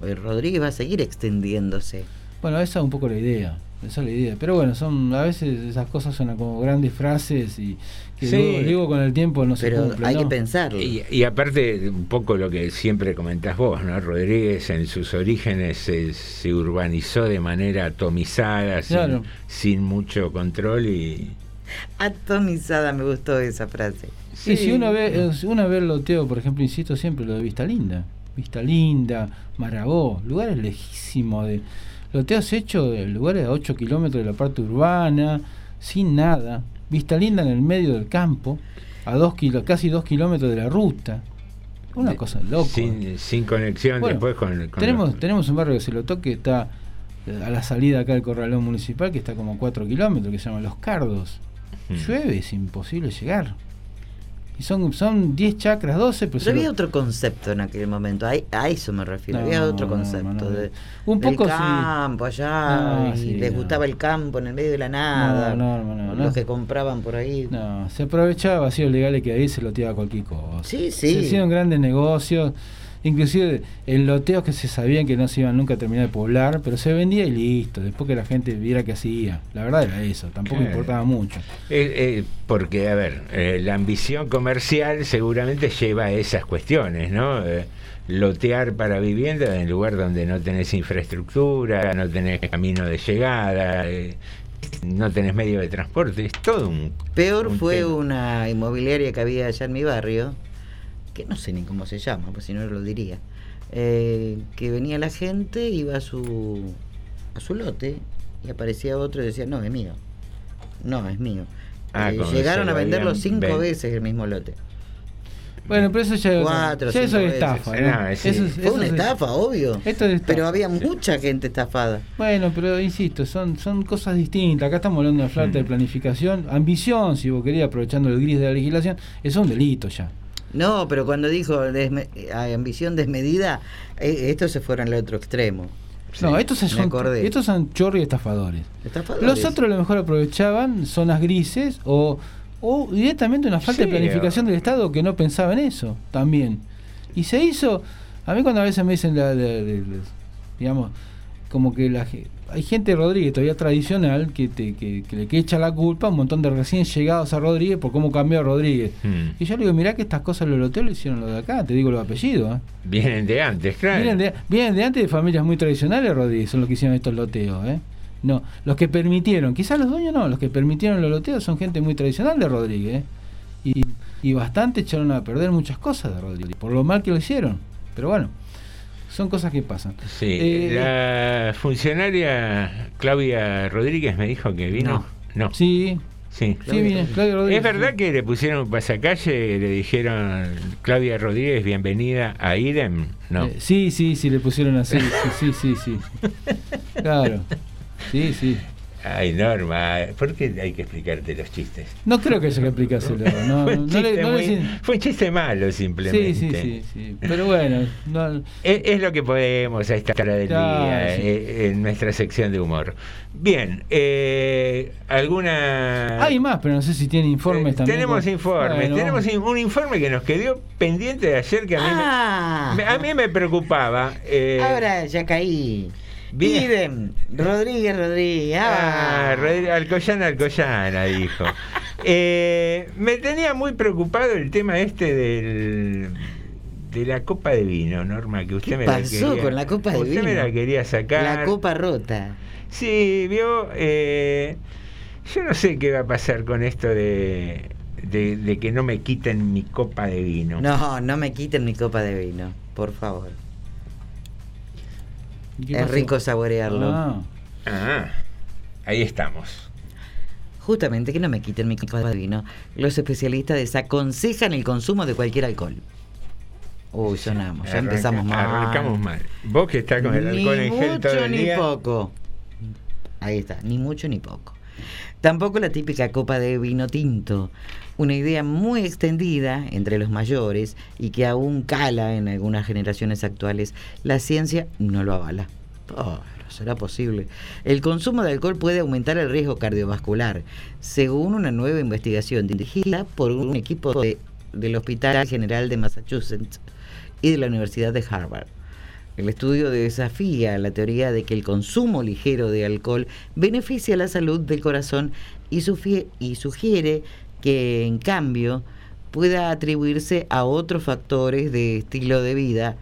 Eh, Rodríguez va a seguir extendiéndose. Bueno, esa es un poco la idea. Esa es la idea. Pero bueno, son a veces esas cosas son como grandes frases y que Sí. luego con el tiempo no se Pero cumplen. hay ¿no? que pensarlo. Y, y aparte, un poco lo que siempre comentás vos, ¿no? Rodríguez en sus orígenes se, se urbanizó de manera atomizada, sin, Claro. sin mucho control y. Atomizada, me gustó esa frase. Y si uno ve, eh, si uno ve el loteo, por ejemplo, insisto siempre lo de Vista Linda, Vista Linda, Marabó, lugares lejísimos de loteos hechos de lugares a 8 kilómetros de la parte urbana, sin nada, Vista Linda en el medio del campo, a dos kilo, casi 2 kilómetros de la ruta. Una cosa loca. Sin, sin conexión Bueno, después con. con tenemos, los- tenemos un barrio que se lo toque, está eh, a la salida acá del corralón municipal, que está como 4 kilómetros, que se llama Los Cardos. Mm. Llueve, es imposible llegar. Y son, son 10 chacras, 12, pero, Pero se lo- había otro concepto en aquel momento, a, a eso me refiero, No, había otro concepto. no, no. de, Un del poco sí. campo allá, Ah, y sí, les gustaba el campo en el medio de la nada. No, no, no, no, los que compraban por ahí. No, se aprovechaba vacíos legales que ahí se loteaba cualquier cosa. Sí, sí. Se hicieron grandes negocios, inclusive en loteos que se sabían que no se iban nunca a terminar de poblar, pero se vendía y listo, después que la gente viera que hacía. La verdad era eso, tampoco Claro. importaba mucho. Eh, eh, porque, a ver, eh, la ambición comercial seguramente lleva a esas cuestiones, ¿no? Eh, lotear para vivienda en lugar donde no tenés infraestructura, no tenés camino de llegada, eh, no tenés medio de transporte, es todo un... Peor un fue tema. una inmobiliaria que había allá en mi barrio, que no sé ni cómo se llama, pues si no lo diría, eh, que venía la gente, iba a su, a su lote y aparecía otro y decía, no, es mío. No, es mío. Ah, Eh, llegaron a lo venderlo cinco ven- veces el mismo lote. Bueno, pero eso ya, Cuatro, ya eso cinco es estafa. No, ¿no? sí. Eso es- Fue eso una es- estafa, obvio. Esto es estafa. Pero había mucha gente estafada. Bueno, pero insisto, son, son cosas distintas. Acá estamos hablando de falta de Mm. planificación, ambición, si vos querías, aprovechando el gris de la legislación, eso es un delito ya. No, pero cuando dijo desme- ambición desmedida, eh, estos se fueron al otro extremo. No, estos son, estos son chorri estafadores. Estafadores. Los otros a lo mejor aprovechaban zonas grises o, o directamente una falta Sí, de planificación o- del Estado que no pensaba en eso también. Y se hizo, a mí cuando a veces me dicen, la, la- la- la- digamos, como que la, hay gente de Rodríguez todavía tradicional que, te, que, que le que echa la culpa a un montón de recién llegados a Rodríguez por cómo cambió Rodríguez. Mm. Y yo le digo, mirá que estas cosas los loteos lo hicieron los de acá, te digo los apellidos. ¿eh? Vienen de antes, claro. Vienen de, vienen de antes de familias muy tradicionales, Rodríguez, son los que hicieron estos loteos, ¿eh? No, los que permitieron, quizás los dueños no, los que permitieron los loteos son gente muy tradicional de Rodríguez, ¿eh? Y, y bastante echaron a perder muchas cosas de Rodríguez, por lo mal que lo hicieron. Pero bueno, son cosas que pasan. Sí, Eh, la funcionaria Claudia Rodríguez me dijo que vino. No. Sí, Sí. sí, viene, Claudia Rodríguez. ¿Es verdad que le pusieron un pasacalle, le dijeron Claudia Rodríguez, bienvenida a IDEM? No. Eh, sí, sí, sí, le pusieron así, sí, sí, sí, sí. Claro, sí, sí. Ay, Norma, ¿por qué hay que explicarte los chistes? No creo que haya que aplicárselo, no, fue, un no le- chiste no muy- fue un chiste malo simplemente. Sí, sí, sí, sí. Pero bueno, no, Es, es lo que podemos a esta hora del Claro, día, sí. eh, en nuestra sección de humor. Bien, eh, ¿alguna...? Hay más, pero no sé si tiene informes Eh, también. Tenemos informes, Bueno, tenemos un informe que nos quedó pendiente de ayer que a mí, me- Ah, me, a mí me preocupaba. eh, ahora ya caí. Idem, Rodríguez Rodríguez. Ah, Ah, Rodri- Alcoyana, Alcoyana, dijo. Eh, me tenía muy preocupado el tema este del de la copa de vino, Norma, que usted ¿Qué me la pasó quería, con la copa de usted me vino? la quería sacar. La copa rota. Sí, vio, eh, yo no sé qué va a pasar con esto de, de, de que no me quiten mi copa de vino. No, no me quiten mi copa de vino, por favor. ¿Qué Es pasó? rico saborearlo. Ah, Ah, ahí estamos. Justamente que no me quiten mi copa de vino. Los especialistas desaconsejan el consumo de cualquier alcohol. Uy, sonamos, ya empezamos mal. Arrancamos mal. Vos que estás con el ni alcohol en gel todo mucho el ni día. poco. Ahí está, ni mucho ni poco. Tampoco la típica copa de vino tinto, una idea muy extendida entre los mayores y que aún cala en algunas generaciones actuales. La ciencia no lo avala. Oh, no será posible. El consumo de alcohol puede aumentar el riesgo cardiovascular, según una nueva investigación dirigida por un equipo de- del Hospital General de Massachusetts y de la Universidad de Harvard. El estudio desafía la teoría de que el consumo ligero de alcohol beneficia la salud del corazón y, sugiere que, en cambio, pueda atribuirse a otros factores de estilo de vida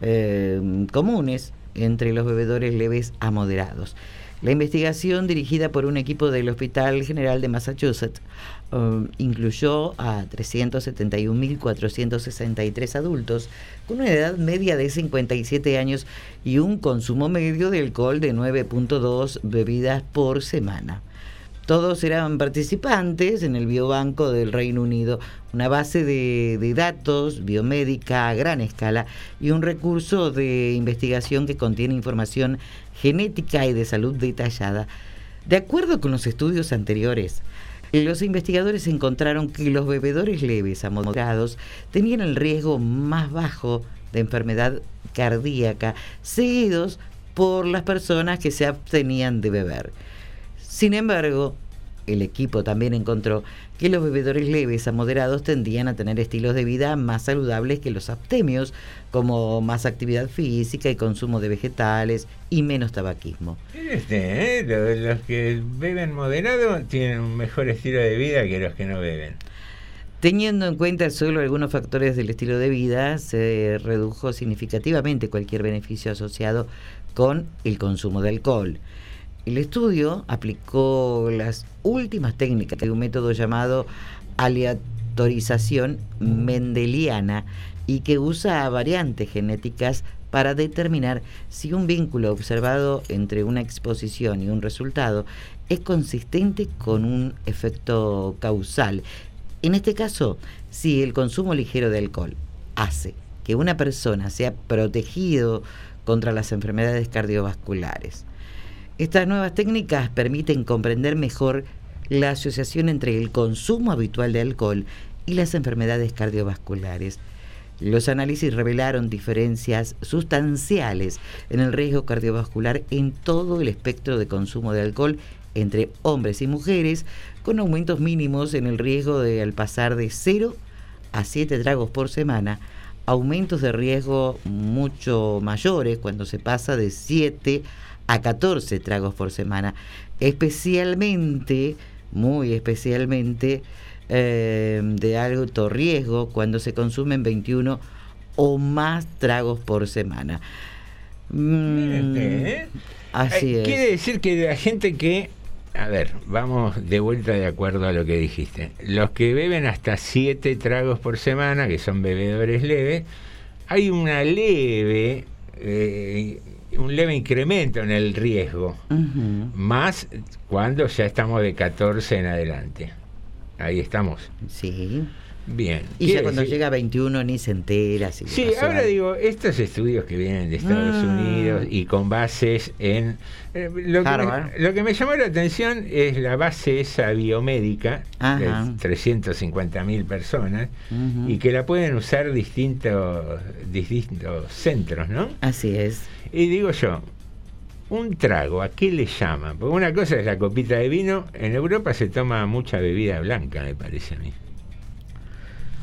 eh, comunes entre los bebedores leves a moderados. La investigación, dirigida por un equipo del Hospital General de Massachusetts, eh, incluyó a 371.463 adultos con una edad media de 57 años y un consumo medio de alcohol de 9.2 bebidas por semana. Todos eran participantes en el biobanco del Reino Unido, una base de, datos biomédica a gran escala y un recurso de investigación que contiene información genética y de salud detallada. De acuerdo con los estudios anteriores, los investigadores encontraron que los bebedores leves a moderados tenían el riesgo más bajo de enfermedad cardíaca, seguidos por las personas que se abstenían de beber. Sin embargo, el equipo también encontró que los bebedores leves a moderados tendían a tener estilos de vida más saludables que los abstemios, como más actividad física y consumo de vegetales y menos tabaquismo. Usted, ¿eh? Los, los que beben moderado tienen un mejor estilo de vida que los que no beben. Teniendo en cuenta solo algunos factores del estilo de vida, se redujo significativamente cualquier beneficio asociado con el consumo de alcohol. El estudio aplicó las últimas técnicas de un método llamado aleatorización mendeliana y que usa variantes genéticas para determinar si un vínculo observado entre una exposición y un resultado es consistente con un efecto causal. En este caso, si el consumo ligero de alcohol hace que una persona sea protegido contra las enfermedades cardiovasculares. Estas nuevas técnicas permiten comprender mejor la asociación entre el consumo habitual de alcohol y las enfermedades cardiovasculares. Los análisis revelaron diferencias sustanciales en el riesgo cardiovascular en todo el espectro de consumo de alcohol entre hombres y mujeres, con aumentos mínimos en el riesgo de al pasar de 0 a 7 tragos por semana, aumentos de riesgo mucho mayores cuando se pasa de 7 a 14 tragos por semana, especialmente, muy especialmente, eh, de alto riesgo cuando se consumen 21 o más tragos por semana. Mm, usted, ¿eh? Así Eh, es. Quiere decir que la gente que, a ver, vamos de vuelta de acuerdo a lo que dijiste. Los que beben hasta 7 tragos por semana, que son bebedores leves, hay una leve, eh, un leve incremento en el riesgo, más cuando ya estamos de 14 en adelante. Ahí estamos. Sí. Bien. Y ya cuando decir- llega a 21 ni se entera. Si Sí, ahora algo. digo, estos estudios que vienen de Estados Mm. Unidos y con bases en... eh, lo, que me, lo que me llamó la atención es la base esa biomédica de 350.000 personas Ujú. y que la pueden usar distintos, distintos centros, ¿no? Así es. Y digo yo, un trago, ¿a qué le llaman? Porque una cosa es la copita de vino, en Europa se toma mucha bebida blanca, me parece a mí.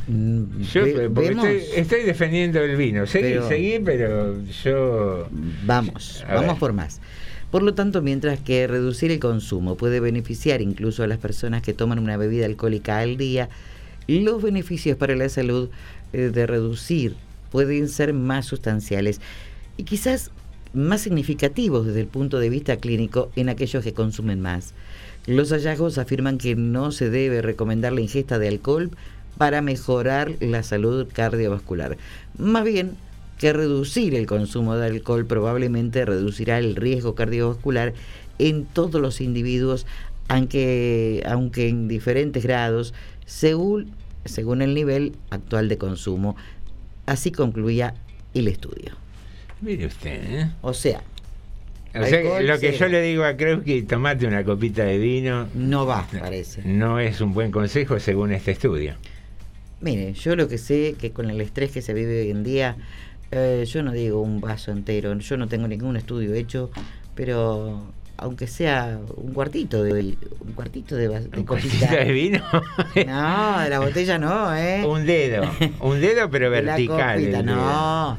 Mm, Yo porque estoy, estoy defendiendo el vino. Seguí, Pero- seguí, pero yo... Vamos, vamos ver. por más. Por lo tanto, mientras que reducir el consumo puede beneficiar incluso a las personas que toman una bebida alcohólica al día, los beneficios para la salud eh, de reducir pueden ser más sustanciales y quizás más significativos desde el punto de vista clínico en aquellos que consumen más. Los hallazgos afirman que no se debe recomendar la ingesta de alcohol para mejorar la salud cardiovascular. Más bien, que reducir el consumo de alcohol probablemente reducirá el riesgo cardiovascular en todos los individuos, aunque, aunque en diferentes grados, según, según el nivel actual de consumo. Así concluía el estudio. Mire usted, ¿eh? O sea, O sea, Alcohol lo que cero. yo le digo a Krewski, tomate una copita de vino, no va, parece. no es un buen consejo según este estudio. Mire, yo lo que sé que con el estrés que se vive hoy en día, eh, yo no digo un vaso entero, yo no tengo ningún estudio hecho, pero aunque sea un cuartito de un cuartito de, de ¿Un copita. de vino? No, de la botella no, ¿eh? un dedo, un dedo pero De la vertical. copita, no.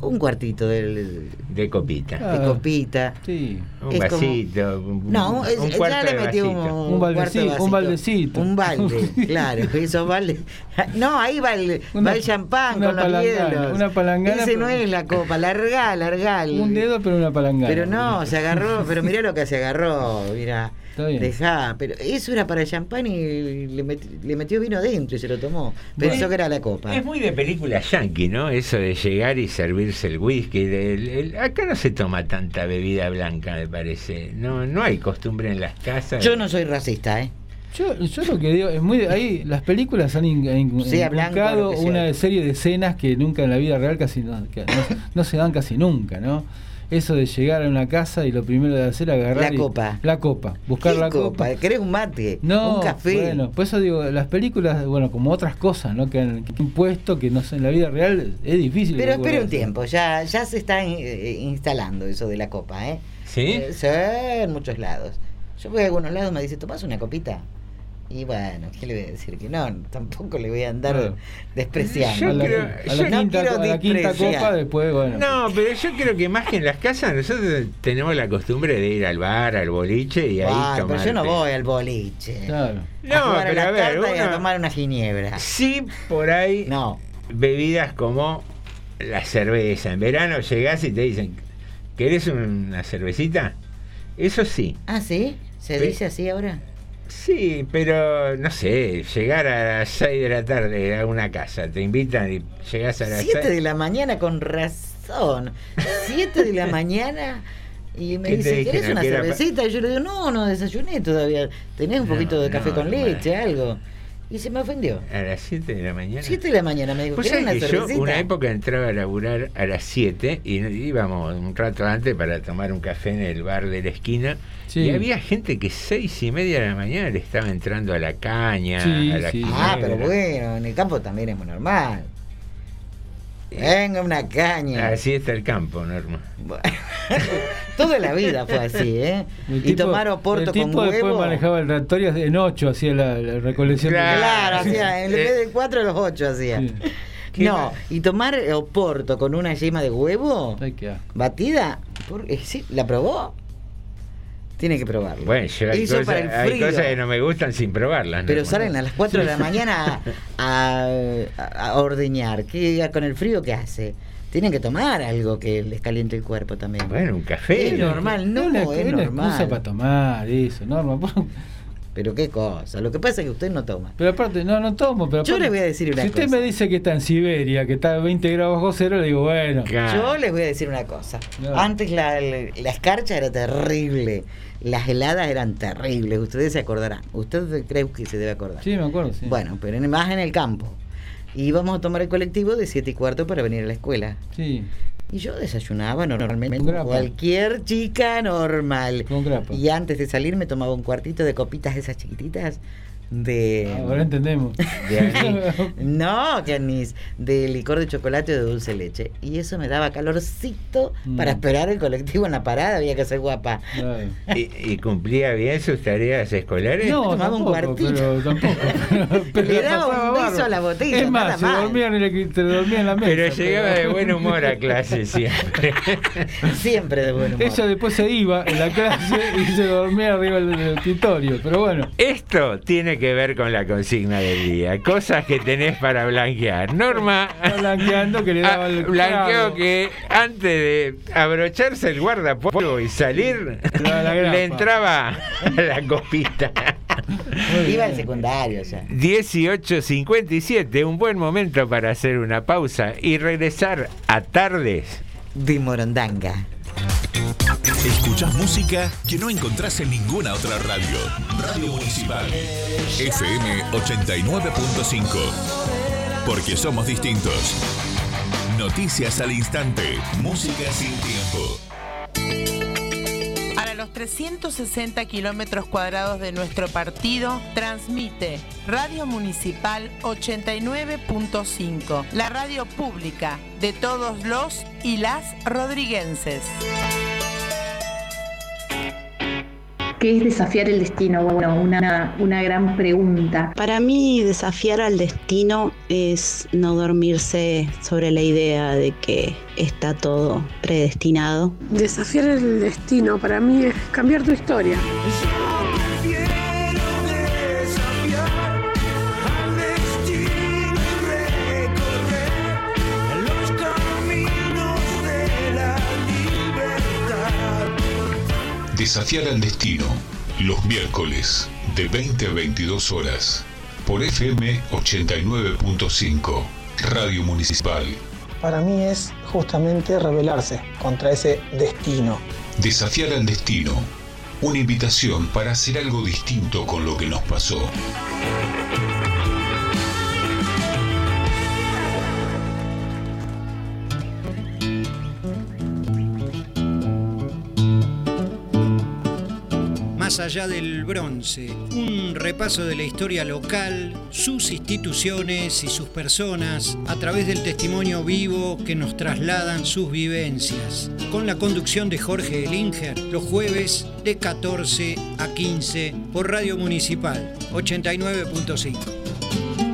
Un cuartito del, De copita. Ah, de copita. Sí. Un es como- vasito. un- No, es- un ya le metió un. Un de baldecito, un baldecito. Un balde, claro, esos baldes. No, ahí va el, Una- va el champán con los hielos. una palangana, Ese no es la copa, larga, larga. Un dedo, pero una palangana. Pero no, se agarró, pero mirá lo que se agarró, mira. Está bien. Dejá, pero eso era para el champán y le, met- le metió vino adentro y se lo tomó. Pensó Bueno, que era la copa. Es muy de película yankee, ¿no? Eso de llegar y servirse el whisky. el- el- acá no se toma tanta bebida blanca, me parece. No, no hay costumbre en las casas. Yo no soy racista, ¿eh? Yo, yo lo que digo es muy de- ahí las películas han inculcado una serie de escenas que nunca en la vida real casi no, que no, no se dan casi nunca, ¿no? Eso de llegar a una casa y lo primero de hacer agarrar La y- copa. la copa, buscar ¿Qué la copa? copa. ¿Querés un mate? No, ¿Un café? bueno, por eso digo, las películas, bueno, como otras cosas, ¿no? Que han, que han puesto que no sé, en la vida real es difícil. Pero espere un tiempo, ya, ya se está eh, instalando eso de la copa, ¿eh? ¿Sí? Eh, sí, en muchos lados. Yo voy a algunos lados y me dice, ¿tomás una copita? Y bueno, ¿qué le voy a decir? Que no, tampoco le voy a andar despreciando. Yo a la, creo- a la yo no quinta, quiero a la quinta copa después, bueno. No, pero yo creo que más que en las casas, nosotros tenemos la costumbre de ir al bar, al boliche y ahí Ay, tomar. pero yo no voy al boliche. Claro. a No, jugar pero a a ver, carta y a uno- tomar una ginebra. Sí, por ahí No. bebidas como la cerveza. En verano llegás y te dicen, ¿querés una cervecita? Eso sí. Ah, ¿sí? ¿Se dice así ahora? Sí, pero no sé, llegar a las 6 de la tarde a una casa, te invitan y llegás a las 7 6. de la mañana, con razón. 7 de la mañana. Y me ¿Qué te dice? ¿querés una cervecita? Y yo le digo, no, no desayuné todavía. ¿Tenés un No, poquito de café no, con leche, algo? Y se me ofendió. A las 7 de la mañana. 7 de la mañana me dijo, Pues ¿querés una que yo una época entraba a laburar a las 7 y íbamos un rato antes para tomar un café en el bar de la esquina Sí. y había gente que seis y media de la mañana le estaba entrando a la caña, Sí, a la sí. Ah, pero bueno, en el campo también es muy normal. Venga, una caña. Así está el campo, Norma. Bueno, Toda la vida fue así, ¿eh? Y tomar oporto el tipo con después huevo. manejaba el tractor y en 8 hacía la, la recolección. de- Claro. Claro, hacía, en vez de 4 a los 8 hacía. Sí. ¿Qué No, y tomar oporto con una yema de huevo Ay, batida, por- eh, sí, ¿la probó? Tiene que probarlo. Bueno, yo hay, cosas, para el hay frío. cosas que no me gustan sin probarlas. Pero salen a las 4 de la mañana a, a- a ordeñar. ¿Qué, con el frío qué hace? Tienen que tomar algo que les caliente el cuerpo también. Bueno, un café. Es normal, no, es una normal. excusa para tomar eso, Norma. Pero qué cosa. Lo que pasa es que usted no toma. Pero aparte, no, no tomo. Pero Yo aparte, le voy a decir una Si usted cosa. me dice que está en Siberia, que está a 20 grados bajo cero, le digo, bueno. Yo les voy a decir una cosa. No. Antes la, la, la escarcha era terrible. Las heladas eran terribles. Ustedes se acordarán. Usted cree que se debe acordar. Sí, me acuerdo, sí. Bueno, pero en- más en el campo. Íbamos a tomar el colectivo de 7 y cuarto para venir a la escuela. Sí, Y yo desayunaba normalmente Con cualquier chica normal. con grapa. Y antes de salir me tomaba un cuartito de copitas esas chiquititas de... Ahora entendemos. De anís. No, que anís, de licor de chocolate o de dulce de leche. Y eso me daba calorcito Mm. para esperar el colectivo en la parada, había que ser guapa. Claro. ¿Y, y cumplía bien sus tareas escolares? No, tomaba un tampoco, cuartito. pero tampoco. Pero, Le daba un beso a la botella, Es más, se dormía en, el, se dormía en la mesa. Pero llegaba de buen humor a clase siempre. Siempre de buen humor. Ella después se iba en la clase y se dormía arriba del, del escritorio. Pero bueno, Esto tiene que ver con la consigna del día. Cosas que tenés para blanquear. Norma blanqueando que le daba ah, el blanqueó trago. que antes de abrocharse el guardapolvo y salir, le entraba la copita. Iba al secundario ya. 18.57, un buen momento para hacer una pausa y regresar a tardes. De Morondanga. Escuchás música que no encontrás en ninguna otra radio. Radio Municipal. FM 89.5. Porque somos distintos. Noticias al instante. Música sin tiempo. Para los 360 kilómetros cuadrados de nuestro partido, transmite Radio Municipal 89.5, la radio pública de todos los y las rodriguenses. ¿Qué es desafiar el destino? Bueno, una, una gran pregunta. Para mí desafiar al destino es no dormirse sobre la idea de que está todo predestinado. Desafiar el destino para mí es cambiar tu historia. Desafiar al destino. Los miércoles de 20 a 22 horas. Por FM 89.5. Radio Municipal. Para mí es justamente rebelarse contra ese destino. Desafiar al destino. Una invitación para hacer algo distinto con lo que nos pasó. Allá del bronce, un repaso de la historia local, sus instituciones y sus personas a través del testimonio vivo que nos trasladan sus vivencias. Con la conducción de Jorge Elinger, los jueves de 14 a 15 por Radio Municipal 89.5.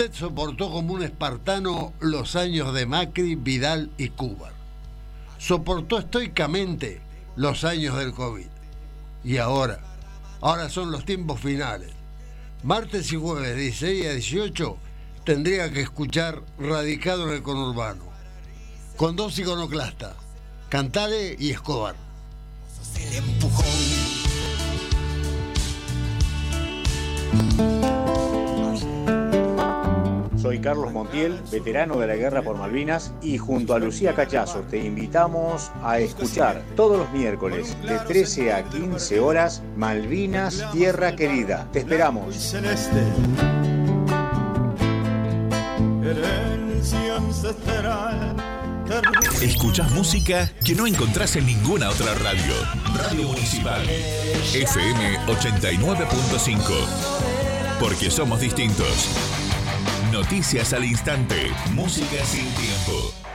usted soportó como un espartano los años de Macri, Vidal y Cuba. Soportó estoicamente los años del COVID. Y ahora, ahora son los tiempos finales. Martes y jueves, 16 a 18, tendría que escuchar Radicado en el Conurbano. Con dos iconoclastas, Cantale y Escobar. Soy Carlos Montiel, veterano de la Guerra por Malvinas, y junto a Lucía Cachazo te invitamos a escuchar todos los miércoles de 13 a 15 horas Malvinas, Tierra Querida. Te esperamos. Escuchás música que no encontrás en ninguna otra radio. Radio Municipal. FM 89.5. Porque somos distintos. Noticias al instante. Música sin tiempo.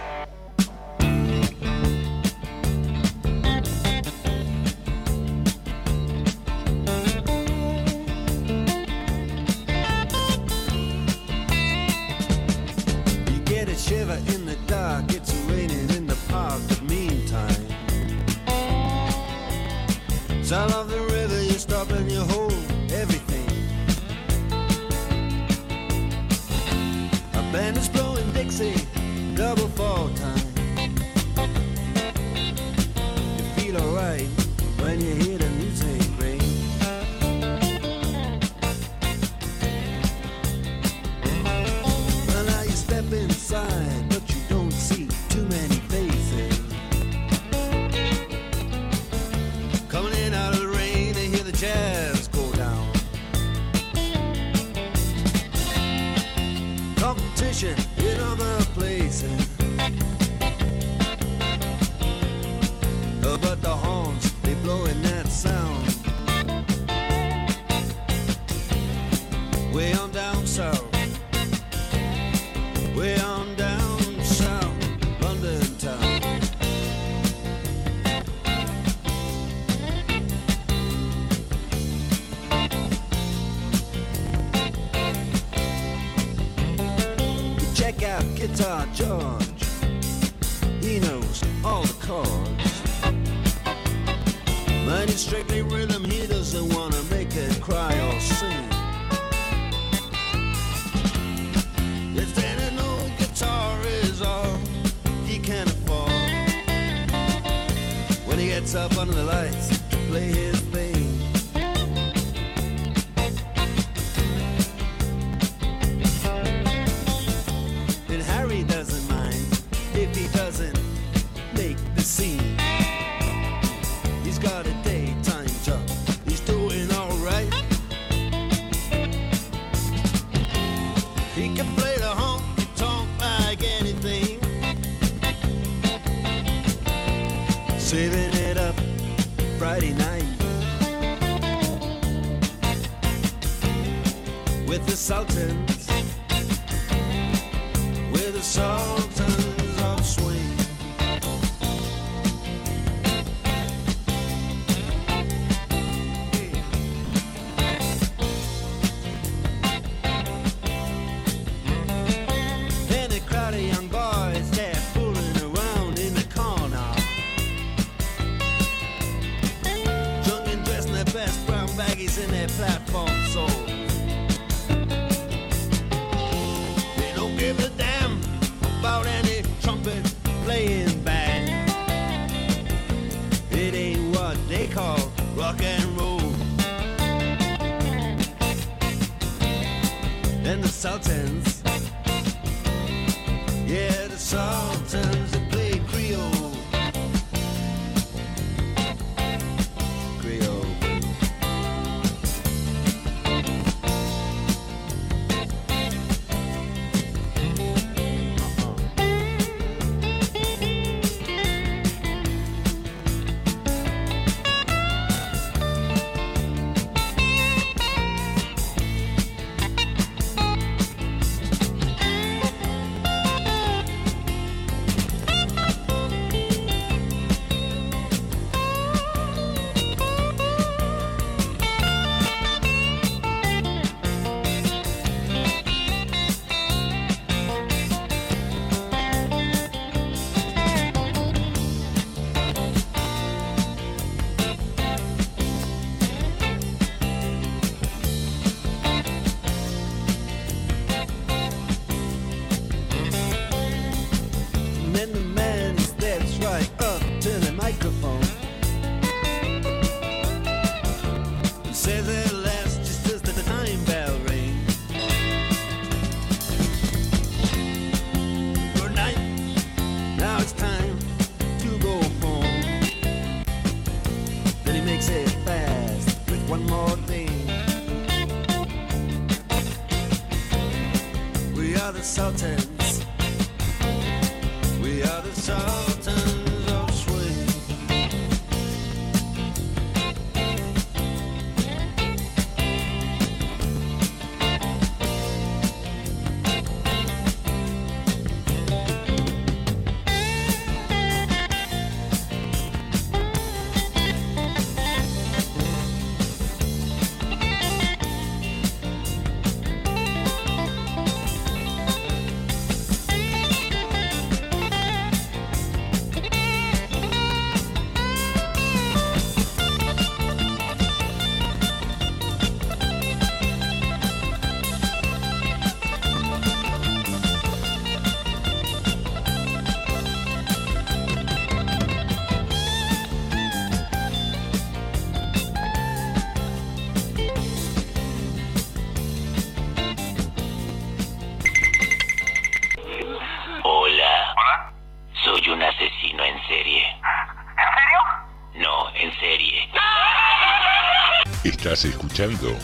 Escuchando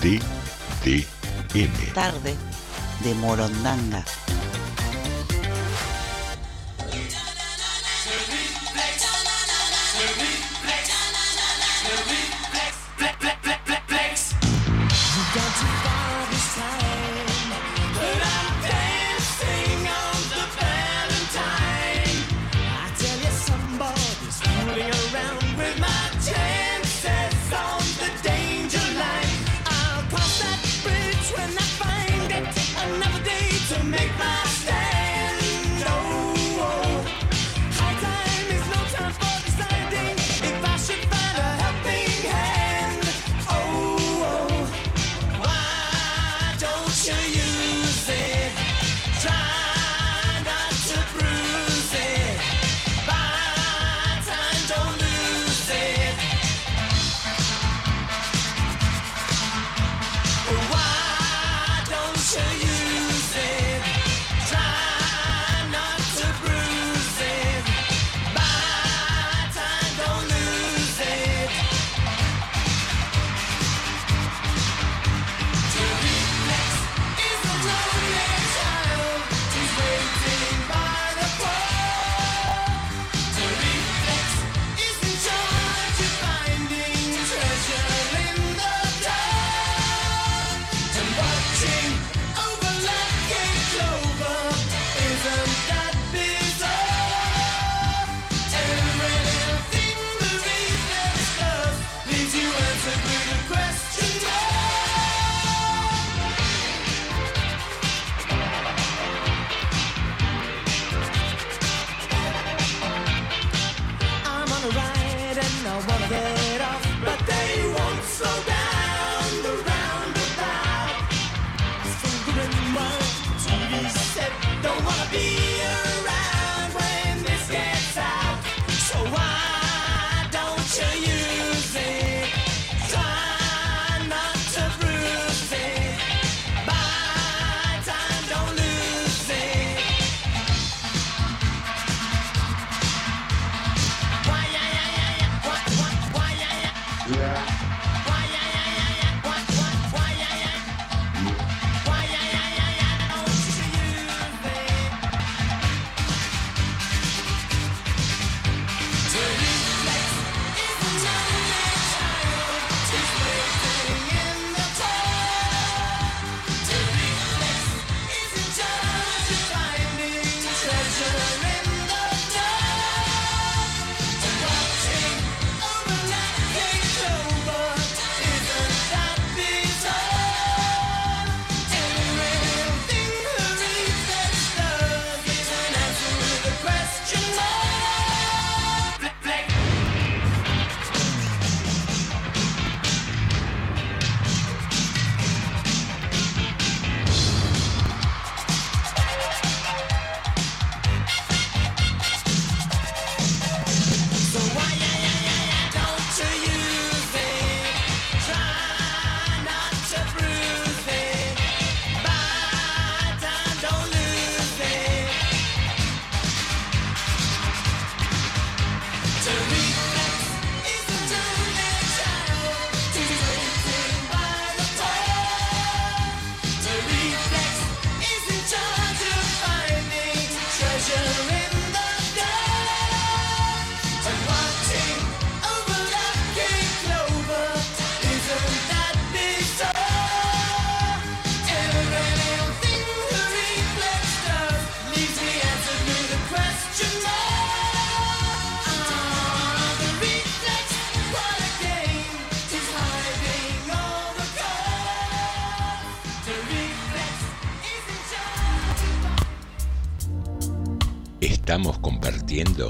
TDM. Tarde de Morondanga.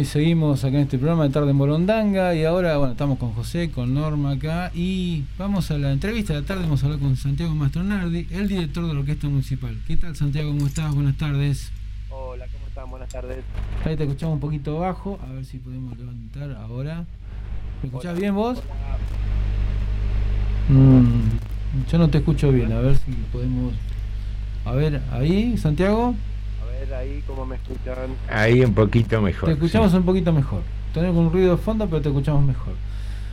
y seguimos acá en este programa de Tarde en Morondanga y ahora, bueno, estamos con José, con Norma acá y vamos a la entrevista de la tarde, vamos a hablar con Santiago Mastronardi, el director de la Orquesta Municipal. ¿Qué tal Santiago? ¿Cómo estás? Buenas tardes. Hola, ¿cómo están? Buenas tardes. Ahí te escuchamos un poquito bajo, a ver si podemos levantar ahora. ¿Me escuchás bien vos? Mm, yo no te escucho bien, a ver si podemos... A ver, ahí, Santiago. Ver ahí cómo me escuchan. Ahí un poquito mejor. Te escuchamos un poquito mejor. Tenemos un ruido de fondo, pero te escuchamos mejor.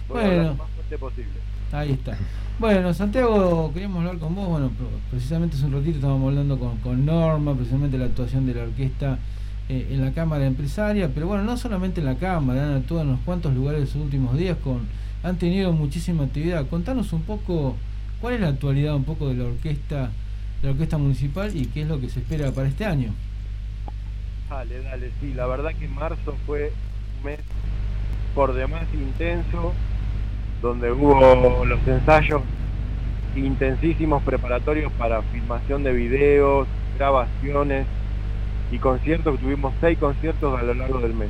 Voy Bueno, lo más fuerte posible. ahí está. Bueno, Santiago, queríamos hablar con vos. Bueno, precisamente hace un ratito estábamos hablando con, con Norma, precisamente la actuación de la orquesta eh, en la Cámara Empresaria. Pero bueno, no solamente en la Cámara, han actuado en unos cuantos lugares los últimos días. con Han tenido muchísima actividad. Contanos un poco cuál es la actualidad un poco de la orquesta, de la orquesta municipal y qué es lo que se espera para este año. Dale, dale, sí, la verdad que marzo fue un mes por demás intenso, donde hubo los ensayos intensísimos preparatorios para filmación de videos, grabaciones y conciertos, tuvimos seis conciertos a lo largo del mes.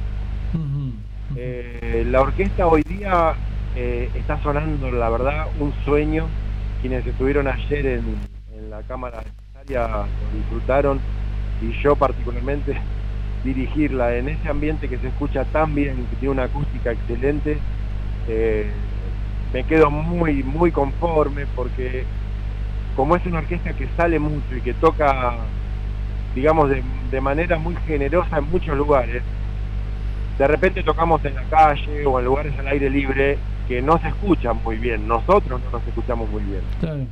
Eh, la orquesta hoy día eh, está sonando, la verdad, un sueño. Quienes estuvieron ayer en, en la Cámara Empresaria lo disfrutaron y yo particularmente dirigirla en ese ambiente que se escucha tan bien, que tiene una acústica excelente, eh, me quedo muy, muy conforme porque como es una orquesta que sale mucho y que toca, digamos, de, de manera muy generosa en muchos lugares, de repente tocamos en la calle o en lugares al aire libre que no se escuchan muy bien, nosotros no nos escuchamos muy bien. Claro.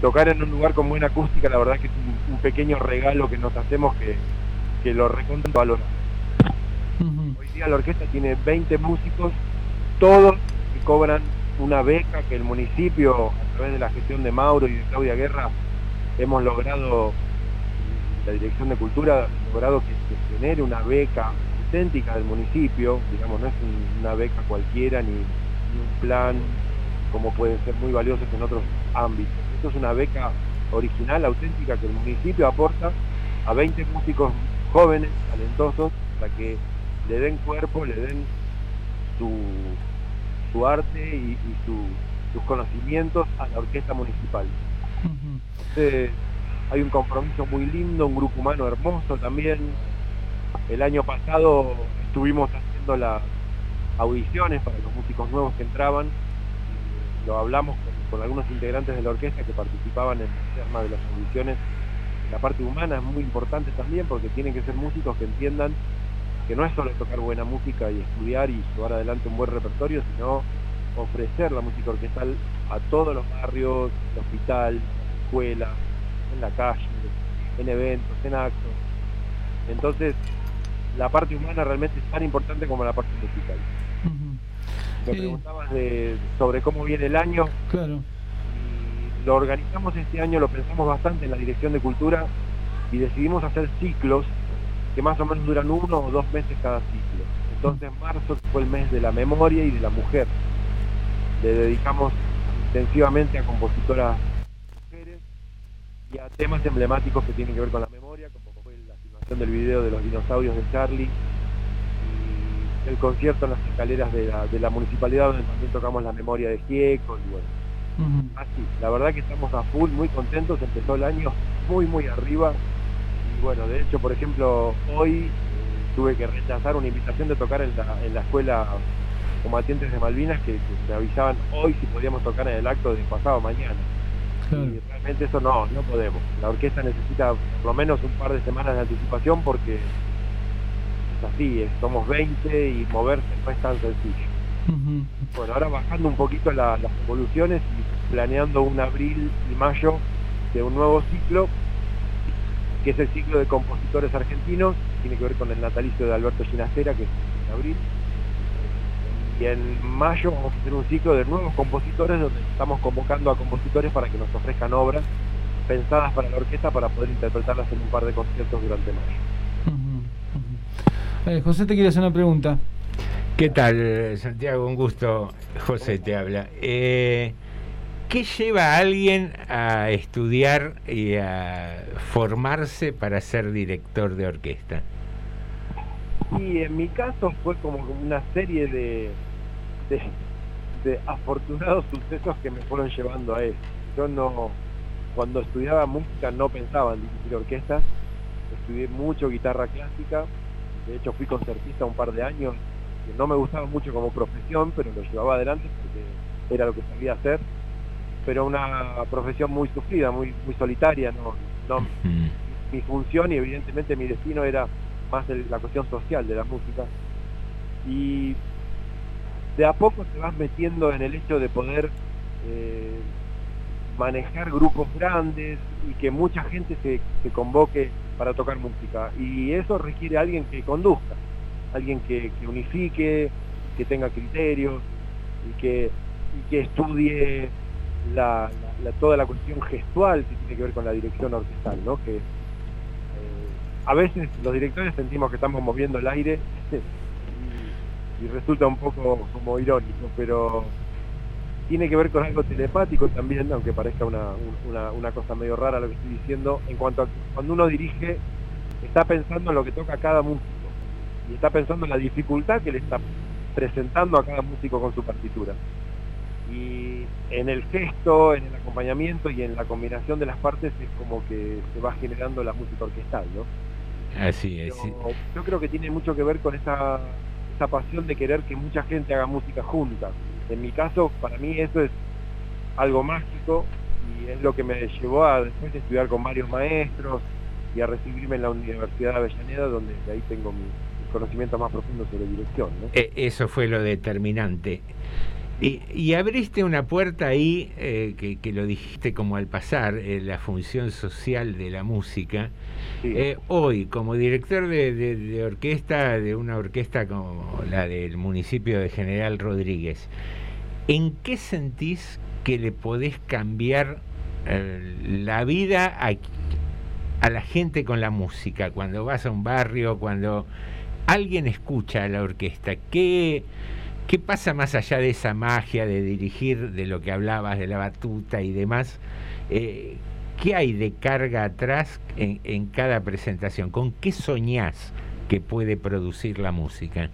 Tocar en un lugar con buena acústica, la verdad que es un, un pequeño regalo que nos hacemos que, que lo recontra valoramos. Hoy día la orquesta tiene 20 músicos, todos que cobran una beca que el municipio, a través de la gestión de Mauro y de Claudia Guerra, hemos logrado, la Dirección de Cultura ha logrado que se genere una beca auténtica del municipio, digamos, no es un- una beca cualquiera ni, ni un plan como pueden ser muy valiosos en otros ámbitos. Esto es una beca original, auténtica, que el municipio aporta a 20 músicos jóvenes, talentosos, para que le den cuerpo, le den su, su arte y, y su- sus conocimientos a la orquesta municipal. Entonces, hay un compromiso muy lindo, un grupo humano hermoso también. El año pasado estuvimos haciendo las audiciones para los músicos nuevos que entraban. y Lo hablamos con, con algunos integrantes de la orquesta que participaban en el tema de las audiciones. La parte humana es muy importante también porque tienen que ser músicos que entiendan que no es solo tocar buena música y estudiar y llevar adelante un buen repertorio, sino ofrecer la música orquestal a todos los barrios, el hospital, escuela, en la calle, en eventos, en actos. Entonces, la parte humana realmente es tan importante como la parte musical. Me Sí. preguntabas de- sobre cómo viene el año. Claro. Lo organizamos este año, lo pensamos bastante en la Dirección de Cultura y decidimos hacer ciclos que más o menos duran uno o dos meses cada ciclo. Entonces marzo fue el mes de la memoria y de la mujer. Le dedicamos intensivamente a compositoras mujeres y a temas emblemáticos que tienen que ver con la memoria, como fue la filmación del video de los dinosaurios de Charlie y el concierto en las escaleras de la, de la municipalidad donde también tocamos la memoria de Gieco y bueno, así, la verdad que estamos a full, muy contentos, empezó el año muy muy arriba y bueno, de hecho por ejemplo hoy eh, tuve que rechazar una invitación de tocar en la, en la escuela combatientes de Malvinas que, que me avisaban hoy si podíamos tocar en el acto de pasado mañana. Y realmente eso no, no podemos. La orquesta necesita por lo menos un par de semanas de anticipación porque es así, es- somos 20 y moverse no es tan sencillo. Bueno, ahora bajando un poquito la- las evoluciones y planeando un abril y mayo de un nuevo ciclo, que es el ciclo de compositores argentinos, tiene que ver con el natalicio de Alberto Ginastera, que es en abril. Y en mayo vamos a hacer un ciclo de nuevos compositores donde estamos convocando a compositores para que nos ofrezcan obras pensadas para la orquesta para poder interpretarlas en un par de conciertos durante mayo. Eh, José te quiere hacer una pregunta. ¿Qué tal, Santiago? Un gusto. José te habla. Eh, ¿Qué lleva a alguien a estudiar y a formarse para ser director de orquesta? Y en mi caso fue como una serie de, de, de afortunados sucesos que me fueron llevando a eso. Yo no, cuando estudiaba música no pensaba en dirigir orquestas, estudié mucho guitarra clásica, de hecho fui concertista un par de años, que no me gustaba mucho como profesión, pero lo llevaba adelante porque era lo que sabía hacer, pero una profesión muy sufrida, muy, muy solitaria, no, no, mi función y evidentemente mi destino era más el- la cuestión social de la música. Y de a poco te vas metiendo en el hecho de poder eh, manejar grupos grandes y que mucha gente se, se convoque para tocar música. Y eso requiere a alguien que conduzca, alguien que, que unifique, que tenga criterios y que, que estudie toda la cuestión gestual que tiene que ver con la dirección orquestal, ¿no? Que, a veces los directores sentimos que estamos moviendo el aire y, resulta un poco como irónico, pero tiene que ver con algo telepático también, aunque parezca una, un- una, una cosa medio rara lo que estoy diciendo, en cuanto a cuando uno dirige está pensando en lo que toca cada músico y está pensando en la dificultad que le está presentando a cada músico con su partitura. Y en el gesto, en el acompañamiento y en la combinación de las partes es como que se va generando la música orquestal, ¿no? Así es. Yo creo que tiene mucho que ver con esa, esa pasión de querer que mucha gente haga música junta. En mi caso, para mí eso es algo mágico y es lo que me llevó a después de estudiar con varios maestros y a recibirme en la Universidad de Avellaneda, donde de ahí tengo mi, conocimientos más profundos sobre dirección. ¿no? Eh, Eso fue lo determinante. Y, y abriste una puerta ahí, eh, que, que lo dijiste como al pasar, eh, la función social de la música. Eh, hoy, como director de, de- de orquesta, de una orquesta como la del municipio de General Rodríguez, ¿en qué sentís que le podés cambiar la vida a, a la gente con la música, cuando vas a un barrio, cuando alguien escucha a la orquesta, ¿qué, qué pasa más allá de esa magia de dirigir, de lo que hablabas, de la batuta y demás? Eh, ¿Qué hay de carga atrás en, en cada presentación? ¿Con qué soñás que puede producir la música?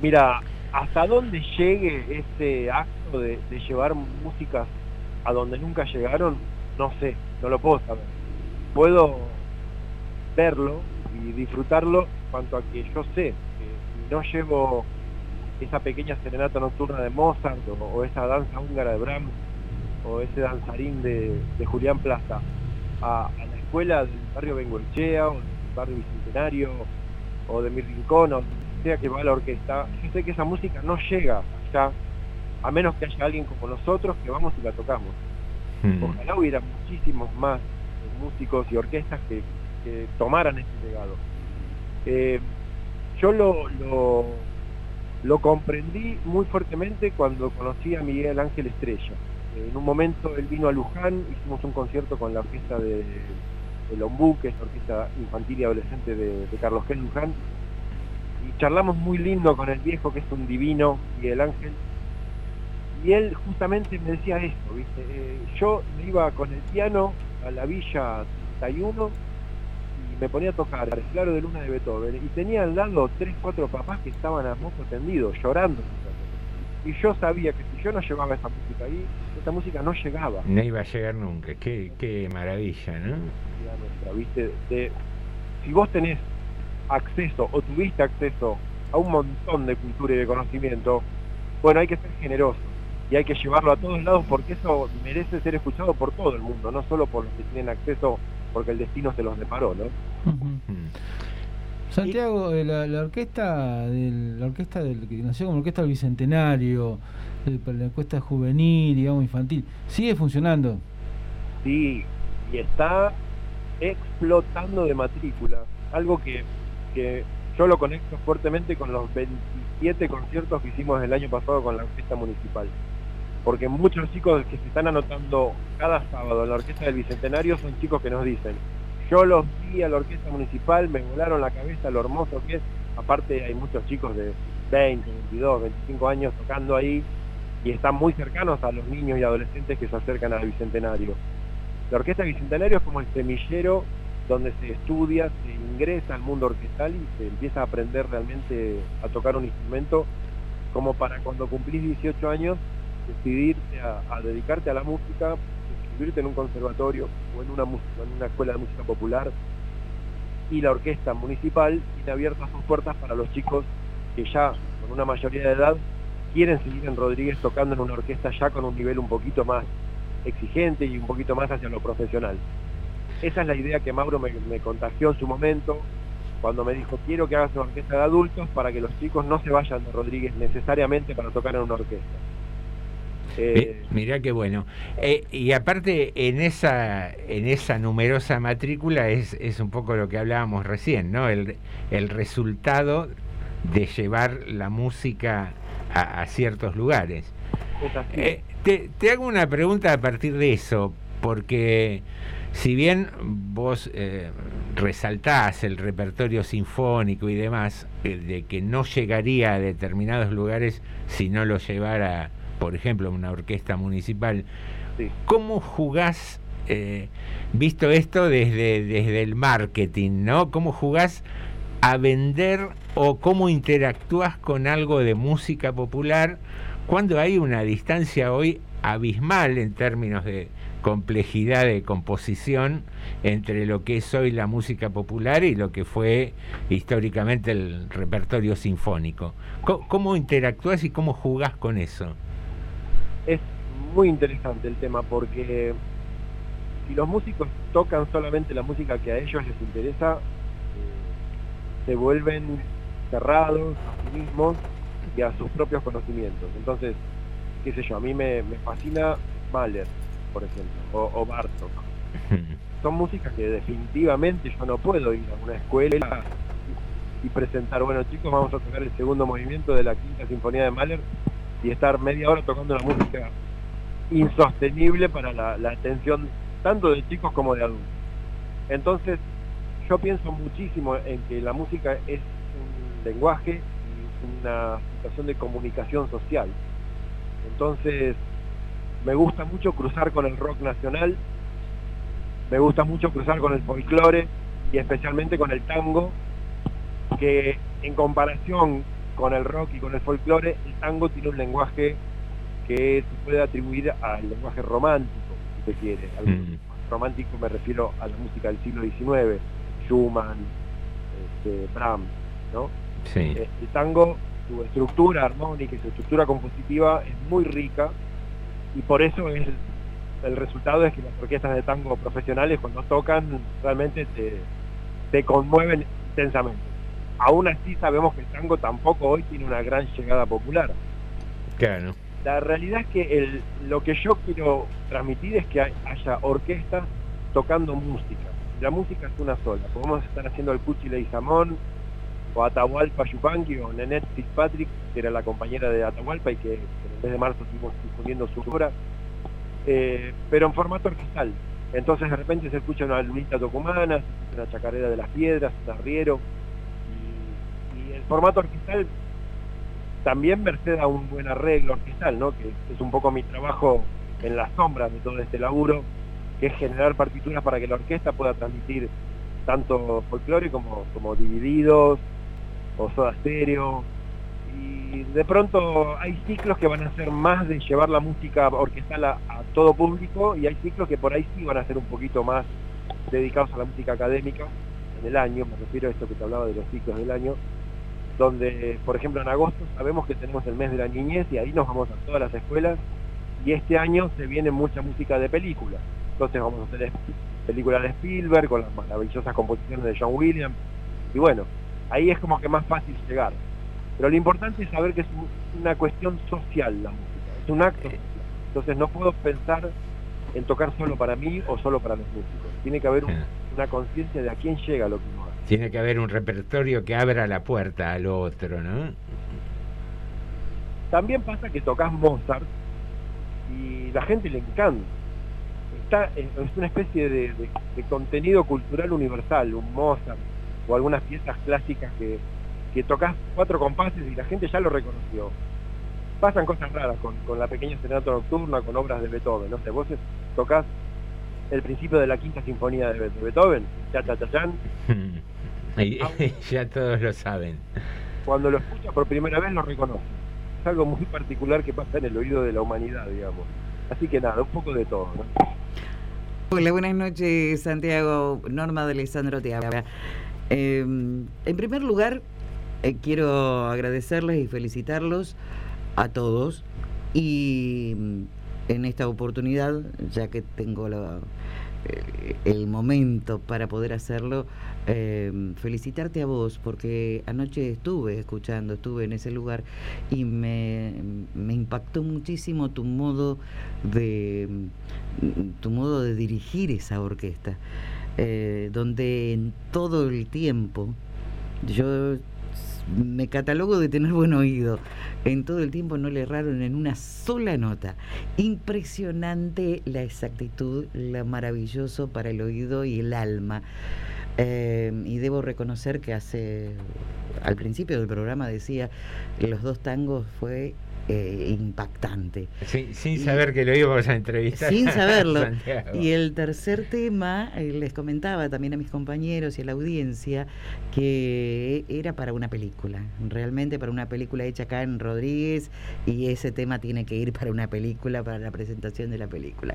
Mira, hasta dónde llegue ese acto de, de llevar músicas a donde nunca llegaron, no sé, no lo puedo saber. Puedo verlo y disfrutarlo cuanto a que yo sé que si no llevo esa pequeña serenata nocturna de Mozart o, o esa danza húngara de Brahms o ese danzarín de, de Julián Plaza a, a la escuela del barrio Bengoechea o del barrio Bicentenario o de mi rincón o sea que va la orquesta, yo sé que esa música no llega allá a menos que haya alguien como nosotros que vamos y la tocamos. Mm. Ojalá hubiera muchísimos más músicos y orquestas que, que tomaran ese legado. Eh, yo lo, lo, comprendí muy fuertemente cuando conocí a Miguel Ángel Estrella. En un momento él vino a Luján, hicimos un concierto con la orquesta de, el Ombú, que es la orquesta infantil y adolescente de, de Carlos G. Luján, y charlamos muy lindo con el viejo, que es un divino, Miguel Ángel, y él justamente me decía esto, ¿viste? Eh, yo me iba con el piano a la Villa 31 y me ponía a tocar el Claro de Luna de Beethoven y tenía al lado tres, cuatro papás que estaban a moco tendido, llorando. Y yo sabía que si yo no llevaba esa música ahí, esa música no llegaba. No iba a llegar nunca, qué, qué maravilla, ¿no? Nuestra, ¿viste? De- si vos tenés acceso o tuviste acceso a un montón de cultura y de conocimiento, bueno, hay que ser generoso y hay que llevarlo a todos lados porque eso merece ser escuchado por todo el mundo, no solo por los que tienen acceso porque el destino se los deparó, ¿no? Santiago, eh, la, la orquesta del, la orquesta del que nació como orquesta del bicentenario, eh, para la orquesta juvenil, digamos infantil, sigue funcionando. Sí, y está explotando de matrícula, algo que, que yo lo conecto fuertemente con los 27 conciertos que hicimos el año pasado con la orquesta municipal. Porque muchos chicos que se están anotando cada sábado en la orquesta del Bicentenario son chicos que nos dicen, yo los vi a la orquesta municipal, me volaron la cabeza lo hermoso que es. Aparte hay muchos chicos de 20, 22, 25 años tocando ahí y están muy cercanos a los niños y adolescentes que se acercan al Bicentenario. La orquesta Bicentenario es como el semillero donde se estudia, se ingresa al mundo orquestal y se empieza a aprender realmente a tocar un instrumento como para cuando cumplís 18 años decidirte a, dedicarte a la música, inscribirte en un conservatorio o en una, escuela de música popular y la orquesta municipal tiene abiertas sus puertas para los chicos que ya con una mayoría de edad quieren seguir en Rodríguez tocando en una orquesta ya con un nivel un poquito más exigente y un poquito más hacia lo profesional. Esa es la idea que Mauro me contagió en su momento cuando me dijo quiero que hagas una orquesta de adultos para que los chicos no se vayan de Rodríguez necesariamente para tocar en una orquesta. Eh, Mi- Mirá qué bueno. Eh, y aparte, en esa, en esa numerosa matrícula es, es un poco lo que hablábamos recién, ¿no? El, el resultado de llevar la música a, a ciertos lugares. Eh, te, te hago una pregunta a partir de eso, porque si bien vos eh, resaltás el repertorio sinfónico y demás, eh, de que no llegaría a determinados lugares si no lo llevara, por ejemplo, una orquesta municipal, ¿cómo jugás, eh, visto esto desde, desde el marketing, ¿no? ¿Cómo jugás a vender o cómo interactúas con algo de música popular cuando hay una distancia hoy abismal en términos de complejidad de composición entre lo que es hoy la música popular y lo que fue históricamente el repertorio sinfónico. ¿Cómo, cómo interactúas y cómo jugás con eso? Es muy interesante el tema porque si los músicos tocan solamente la música que a ellos les interesa, eh, se vuelven cerrados a sí mismos y a sus propios conocimientos. Entonces, qué sé yo, a mí me, me fascina Mahler, por ejemplo, o, o Bartok. Son músicas que definitivamente yo no puedo ir a una escuela y presentar, bueno chicos, vamos a tocar el segundo movimiento de la quinta sinfonía de Mahler y estar media hora tocando una música insostenible para la, la atención tanto de chicos como de adultos. Entonces, yo pienso muchísimo en que la música es un lenguaje y una situación de comunicación social. Entonces, me gusta mucho cruzar con el rock nacional, me gusta mucho cruzar con el folclore y especialmente con el tango, que en comparación con el rock y con el folclore, el tango tiene un lenguaje que se puede atribuir al lenguaje romántico, si se quiere. Al Mm. romántico me refiero a la música del siglo XIX, Schumann, este, Brahms, ¿no? Sí. Eh, El tango, su estructura armónica y su estructura compositiva es muy rica y por eso es el resultado es que las orquestas de tango profesionales cuando tocan realmente te, te conmueven intensamente. Aún así sabemos que el tango tampoco hoy tiene una gran llegada popular. Claro. La realidad es que el, lo que yo quiero transmitir es que hay- haya orquestas tocando música. La música es una sola. Podemos estar haciendo el Cuchi Leguizamón, o Atahualpa Yupanqui, o Nenet Fitzpatrick, que era la compañera de Atahualpa y que, en el mes de marzo estuvimos difundiendo su obra, eh, pero en formato orquestal. Entonces de repente se escucha una lunita tucumana, se escucha una chacarera de las piedras, un arriero, y, y formato orquestal también merced a un buen arreglo orquestal, ¿no? que es un poco mi trabajo en las sombras de todo este laburo, que es generar partituras para que la orquesta pueda transmitir tanto folclore como, como divididos o soda stereo. Y de pronto hay ciclos que van a ser más de llevar la música orquestal a, a todo público y hay ciclos que por ahí sí van a ser un poquito más dedicados a la música académica en el año, me refiero a esto que te hablaba de los ciclos del año, donde, por ejemplo, en agosto sabemos que tenemos el mes de la niñez y ahí nos vamos a todas las escuelas y este año se viene mucha música de película. Entonces vamos a hacer películas de Spielberg con las maravillosas composiciones de John Williams y bueno, ahí es como que más fácil llegar. Pero lo importante es saber que es un- una cuestión social la música, es un acto social. Entonces no puedo pensar en tocar solo para mí o solo para los músicos. Tiene que haber un- una conciencia de a quién llega lo que. Tiene que haber un repertorio que abra la puerta al otro, ¿no? También pasa que tocas Mozart y la gente le encanta. Está, es una especie de, de- de contenido cultural universal, un Mozart o algunas piezas clásicas que, que tocas cuatro compases y la gente ya lo reconoció. Pasan cosas raras con, con la pequeña serenata nocturna, con obras de Beethoven, no sé, vos tocas el principio de la quinta sinfonía de, Be- de Beethoven, cha cha cha chan, ya todos lo saben. cuando lo escucha por primera vez lo reconoce. Es algo muy particular que pasa en el oído de la humanidad, digamos. Así que nada, un poco de todo, ¿no? Hola, buenas noches, Santiago. Norma de Alessandro te habla. Eh, en primer lugar, eh, quiero agradecerles y felicitarlos a todos. Y mm, en esta oportunidad, ya que tengo la- el momento para poder hacerlo, eh, felicitarte a vos, porque anoche estuve escuchando, estuve en ese lugar y me, me impactó muchísimo tu modo de tu modo de dirigir esa orquesta, eh, donde en todo el tiempo yo me catalogo de tener buen oído. En todo el tiempo no le erraron en una sola nota. Impresionante la exactitud, lo maravilloso para el oído y el alma. Eh, y debo reconocer que hace, al principio del programa decía, los dos tangos fue eh, impactante. Sin, sin Y- saber que lo íbamos a entrevistar. sin saberlo. Y el tercer tema, eh, les comentaba también a mis compañeros y a la audiencia que era para una película, realmente para una película hecha acá en Rodríguez y ese tema tiene que ir para una película, para la presentación de la película.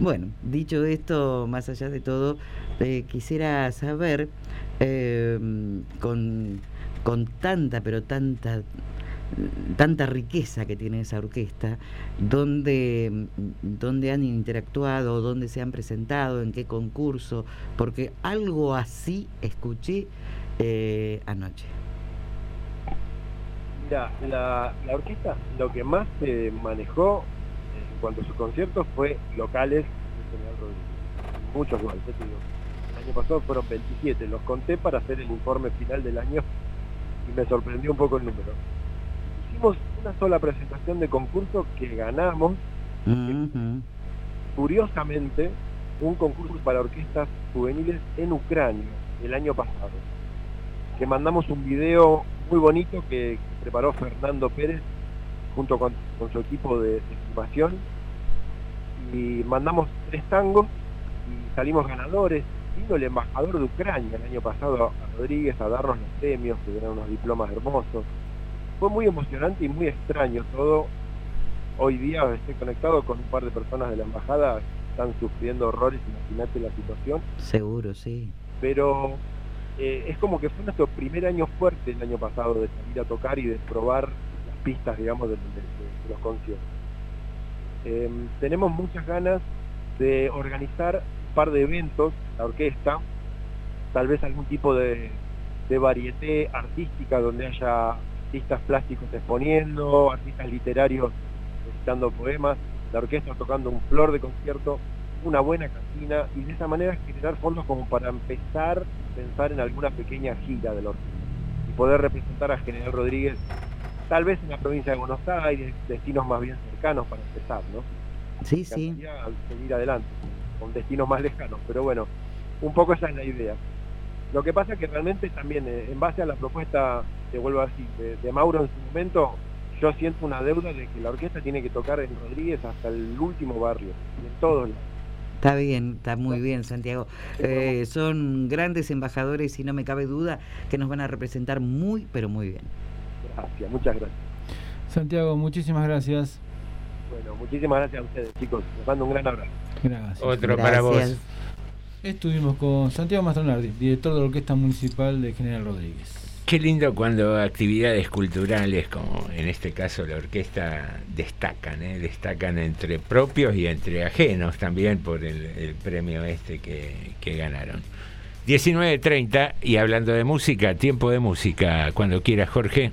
Bueno, dicho esto, más allá de todo, eh, quisiera saber con, con tanta, pero tanta tanta riqueza que tiene esa orquesta, dónde, dónde han interactuado, dónde se han presentado, en qué concurso, porque algo así escuché eh, anoche. Mira, la, la orquesta lo que más se manejó en cuanto a sus conciertos fue locales. Muchos ya te digo. El año pasado fueron 27, los conté para hacer el informe final del año y me sorprendió un poco el número. Hicimos una sola presentación de concurso que ganamos, Ujú. curiosamente, un concurso para orquestas juveniles en Ucrania el año pasado. Que mandamos un video muy bonito que preparó Fernando Pérez junto con, con su equipo de, de filmación y mandamos tres tangos y salimos ganadores. Vino el embajador de Ucrania el año pasado a Rodríguez a darnos los premios, que eran unos diplomas hermosos. Fue muy emocionante y muy extraño todo. Hoy día estoy conectado con un par de personas de la embajada, están sufriendo horrores, imagínate la situación. Seguro, sí. Pero eh, es como que fue nuestro primer año fuerte el año pasado de salir a tocar y de probar las pistas, digamos, de, de- de- de los conciertos. Eh, tenemos muchas ganas de organizar un par de eventos, la orquesta, tal vez algún tipo de, de varieté artística donde haya artistas plásticos exponiendo, artistas literarios recitando poemas, la orquesta tocando un flor de concierto, una buena cantina y de esa manera generar fondos como para empezar a pensar en alguna pequeña gira de la orquesta y poder representar a General Rodríguez tal vez en la provincia de Buenos Aires, destinos más bien cercanos para empezar, ¿no? Sí, sí. encantaría seguir adelante, con destinos más lejanos, pero bueno, un poco esa es la idea. Lo que pasa es que realmente también, eh, en base a la propuesta, te vuelvo a decir, de, de Mauro en su momento, yo siento una deuda de que la orquesta tiene que tocar en Rodríguez hasta el último barrio, y en todos lados. Está bien, está muy bien, Santiago. Eh, son grandes embajadores y no me cabe duda que nos van a representar muy, pero muy bien. Gracias, muchas gracias. Santiago, muchísimas gracias. Bueno, muchísimas gracias a ustedes, chicos. Les mando un gran abrazo. Gracias. Otro para vos. Estuvimos con Santiago Mastronardi, director de la Orquesta Municipal de General Rodríguez. Qué lindo cuando actividades culturales, como en este caso la orquesta, destacan, ¿eh? destacan entre propios y entre ajenos también por el, el premio este que, que ganaron. 19.30 y hablando de música, tiempo de música, cuando quieras Jorge.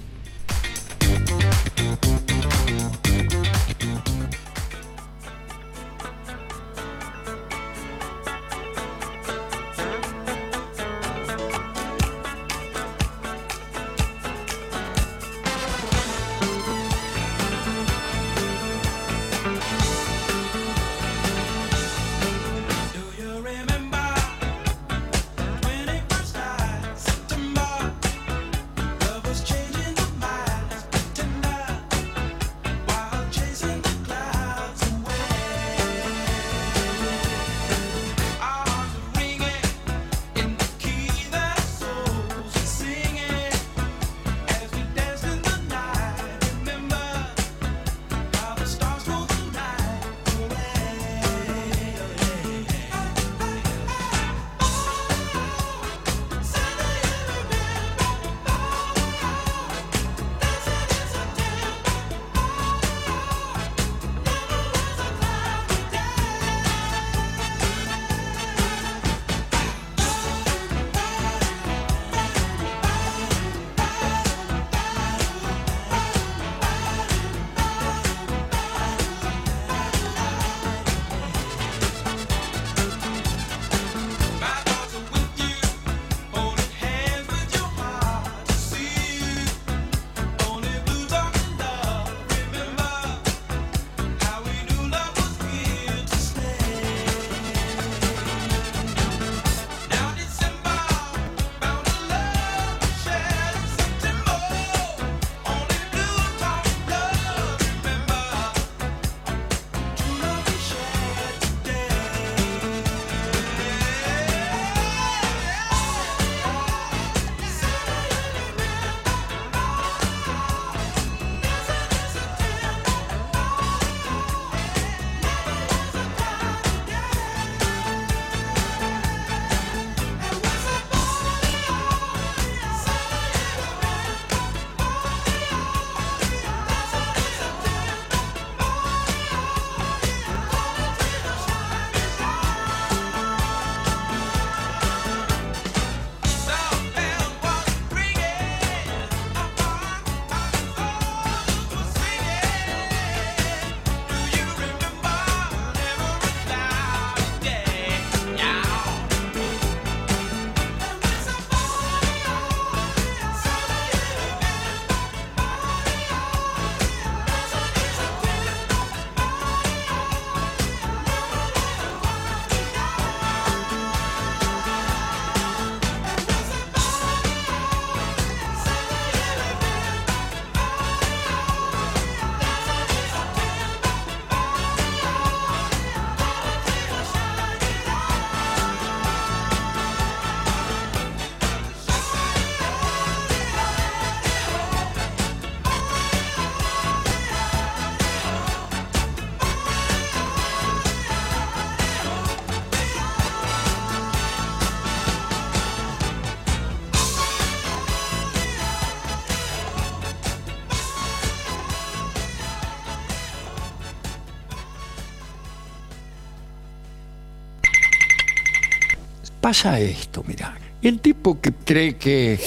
Pasa esto, mira. El tipo que cree que,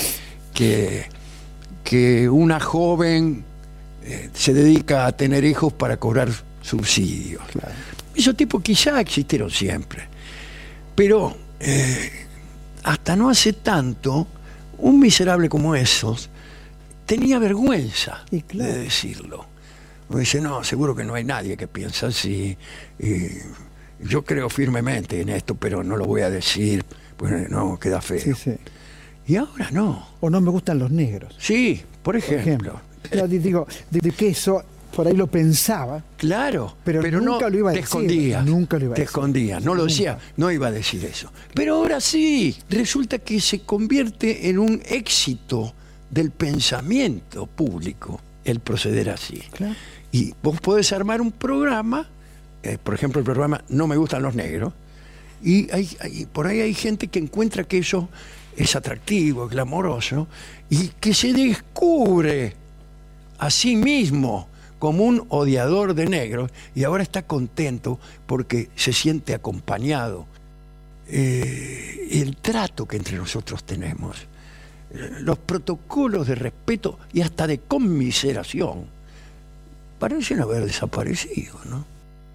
que, que una joven eh, se dedica a tener hijos para cobrar subsidios. Esos tipos quizá existieron siempre. Pero eh, hasta no hace tanto, un miserable como esos tenía vergüenza de decirlo. Uno dice, no, seguro que no hay nadie que piensa así. y yo creo firmemente en esto, pero no lo voy a decir, pues no, queda feo. Sí, sí. Y ahora no. O no me gustan los negros. Sí, por ejemplo. Yo digo, de, de que eso por ahí lo pensaba. Claro, pero, nunca no, lo iba a te decir. escondías, Nunca lo iba a te decir. escondías, no lo Nunca. decía, no iba a decir eso. Pero ahora sí, resulta que se convierte en un éxito del pensamiento público el proceder así. Y vos podés armar un programa, eh, por ejemplo el programa No me gustan los negros, y por ahí hay gente que encuentra que eso es atractivo, es glamoroso, y que se descubre a sí mismo como un odiador de negros y ahora está contento porque se siente acompañado. Eh, el trato que entre nosotros tenemos, eh, los protocolos de respeto y hasta de conmiseración, parecen haber desaparecido, ¿no?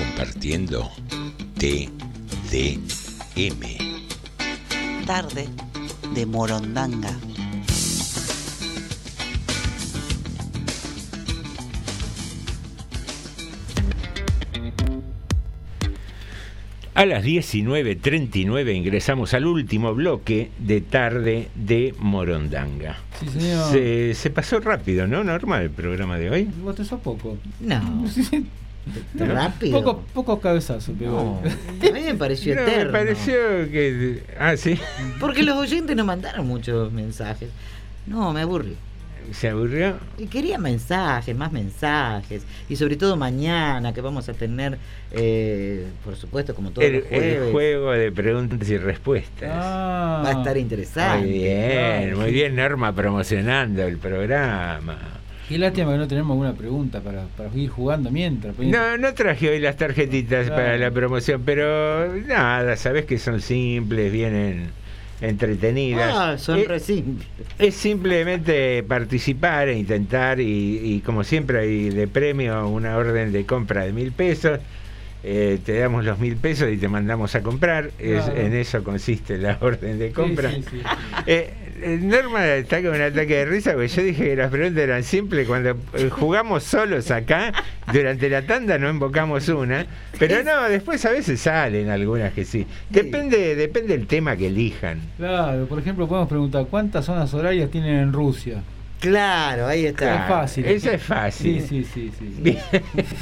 Compartiendo TDM. Tarde de Morondanga. A las 19.39 ingresamos al último bloque de tarde de Morondanga. Sí, señor. Se, se pasó rápido, ¿no, Norma, el programa de hoy? ¿Vos te sos poco? No. ¿No? Rápido. Poco, pocos cabezazos pegó. No, a mí me pareció No, eterno. me pareció que... Ah, sí. Porque los oyentes nos mandaron muchos mensajes. No, me aburrí. ¿Se aburrió? Y quería mensajes, más mensajes. Y sobre todo mañana, que vamos a tener, eh, por supuesto, como todos El, los jueves. el juego de preguntas y respuestas. Ah. Va a estar interesante. Muy bien, muy bien Norma promocionando el programa. Qué lástima que no tenemos alguna pregunta para, para ir jugando mientras. No, no traje hoy las tarjetitas Claro. para la promoción, pero nada, sabes que son simples, vienen entretenidas. Ah, son Eh, re simples. Es simplemente participar e intentar y, y como siempre hay de premio una orden de compra de mil pesos. Eh, te damos los mil pesos y te mandamos a comprar. Es- Claro. en eso consiste la orden de compra. Sí, sí, sí, sí. Eh, eh, Norma está con un ataque de risa porque yo dije que las preguntas eran simples. Cuando eh, jugamos solos acá, durante la tanda no invocamos una. Pero no, después a veces salen algunas que sí. Depende, depende del tema que elijan. Claro, por ejemplo, podemos preguntar cuántas zonas horarias tienen en Rusia. Claro, ahí está. Es fácil. Esa es fácil. Sí, sí, sí. sí.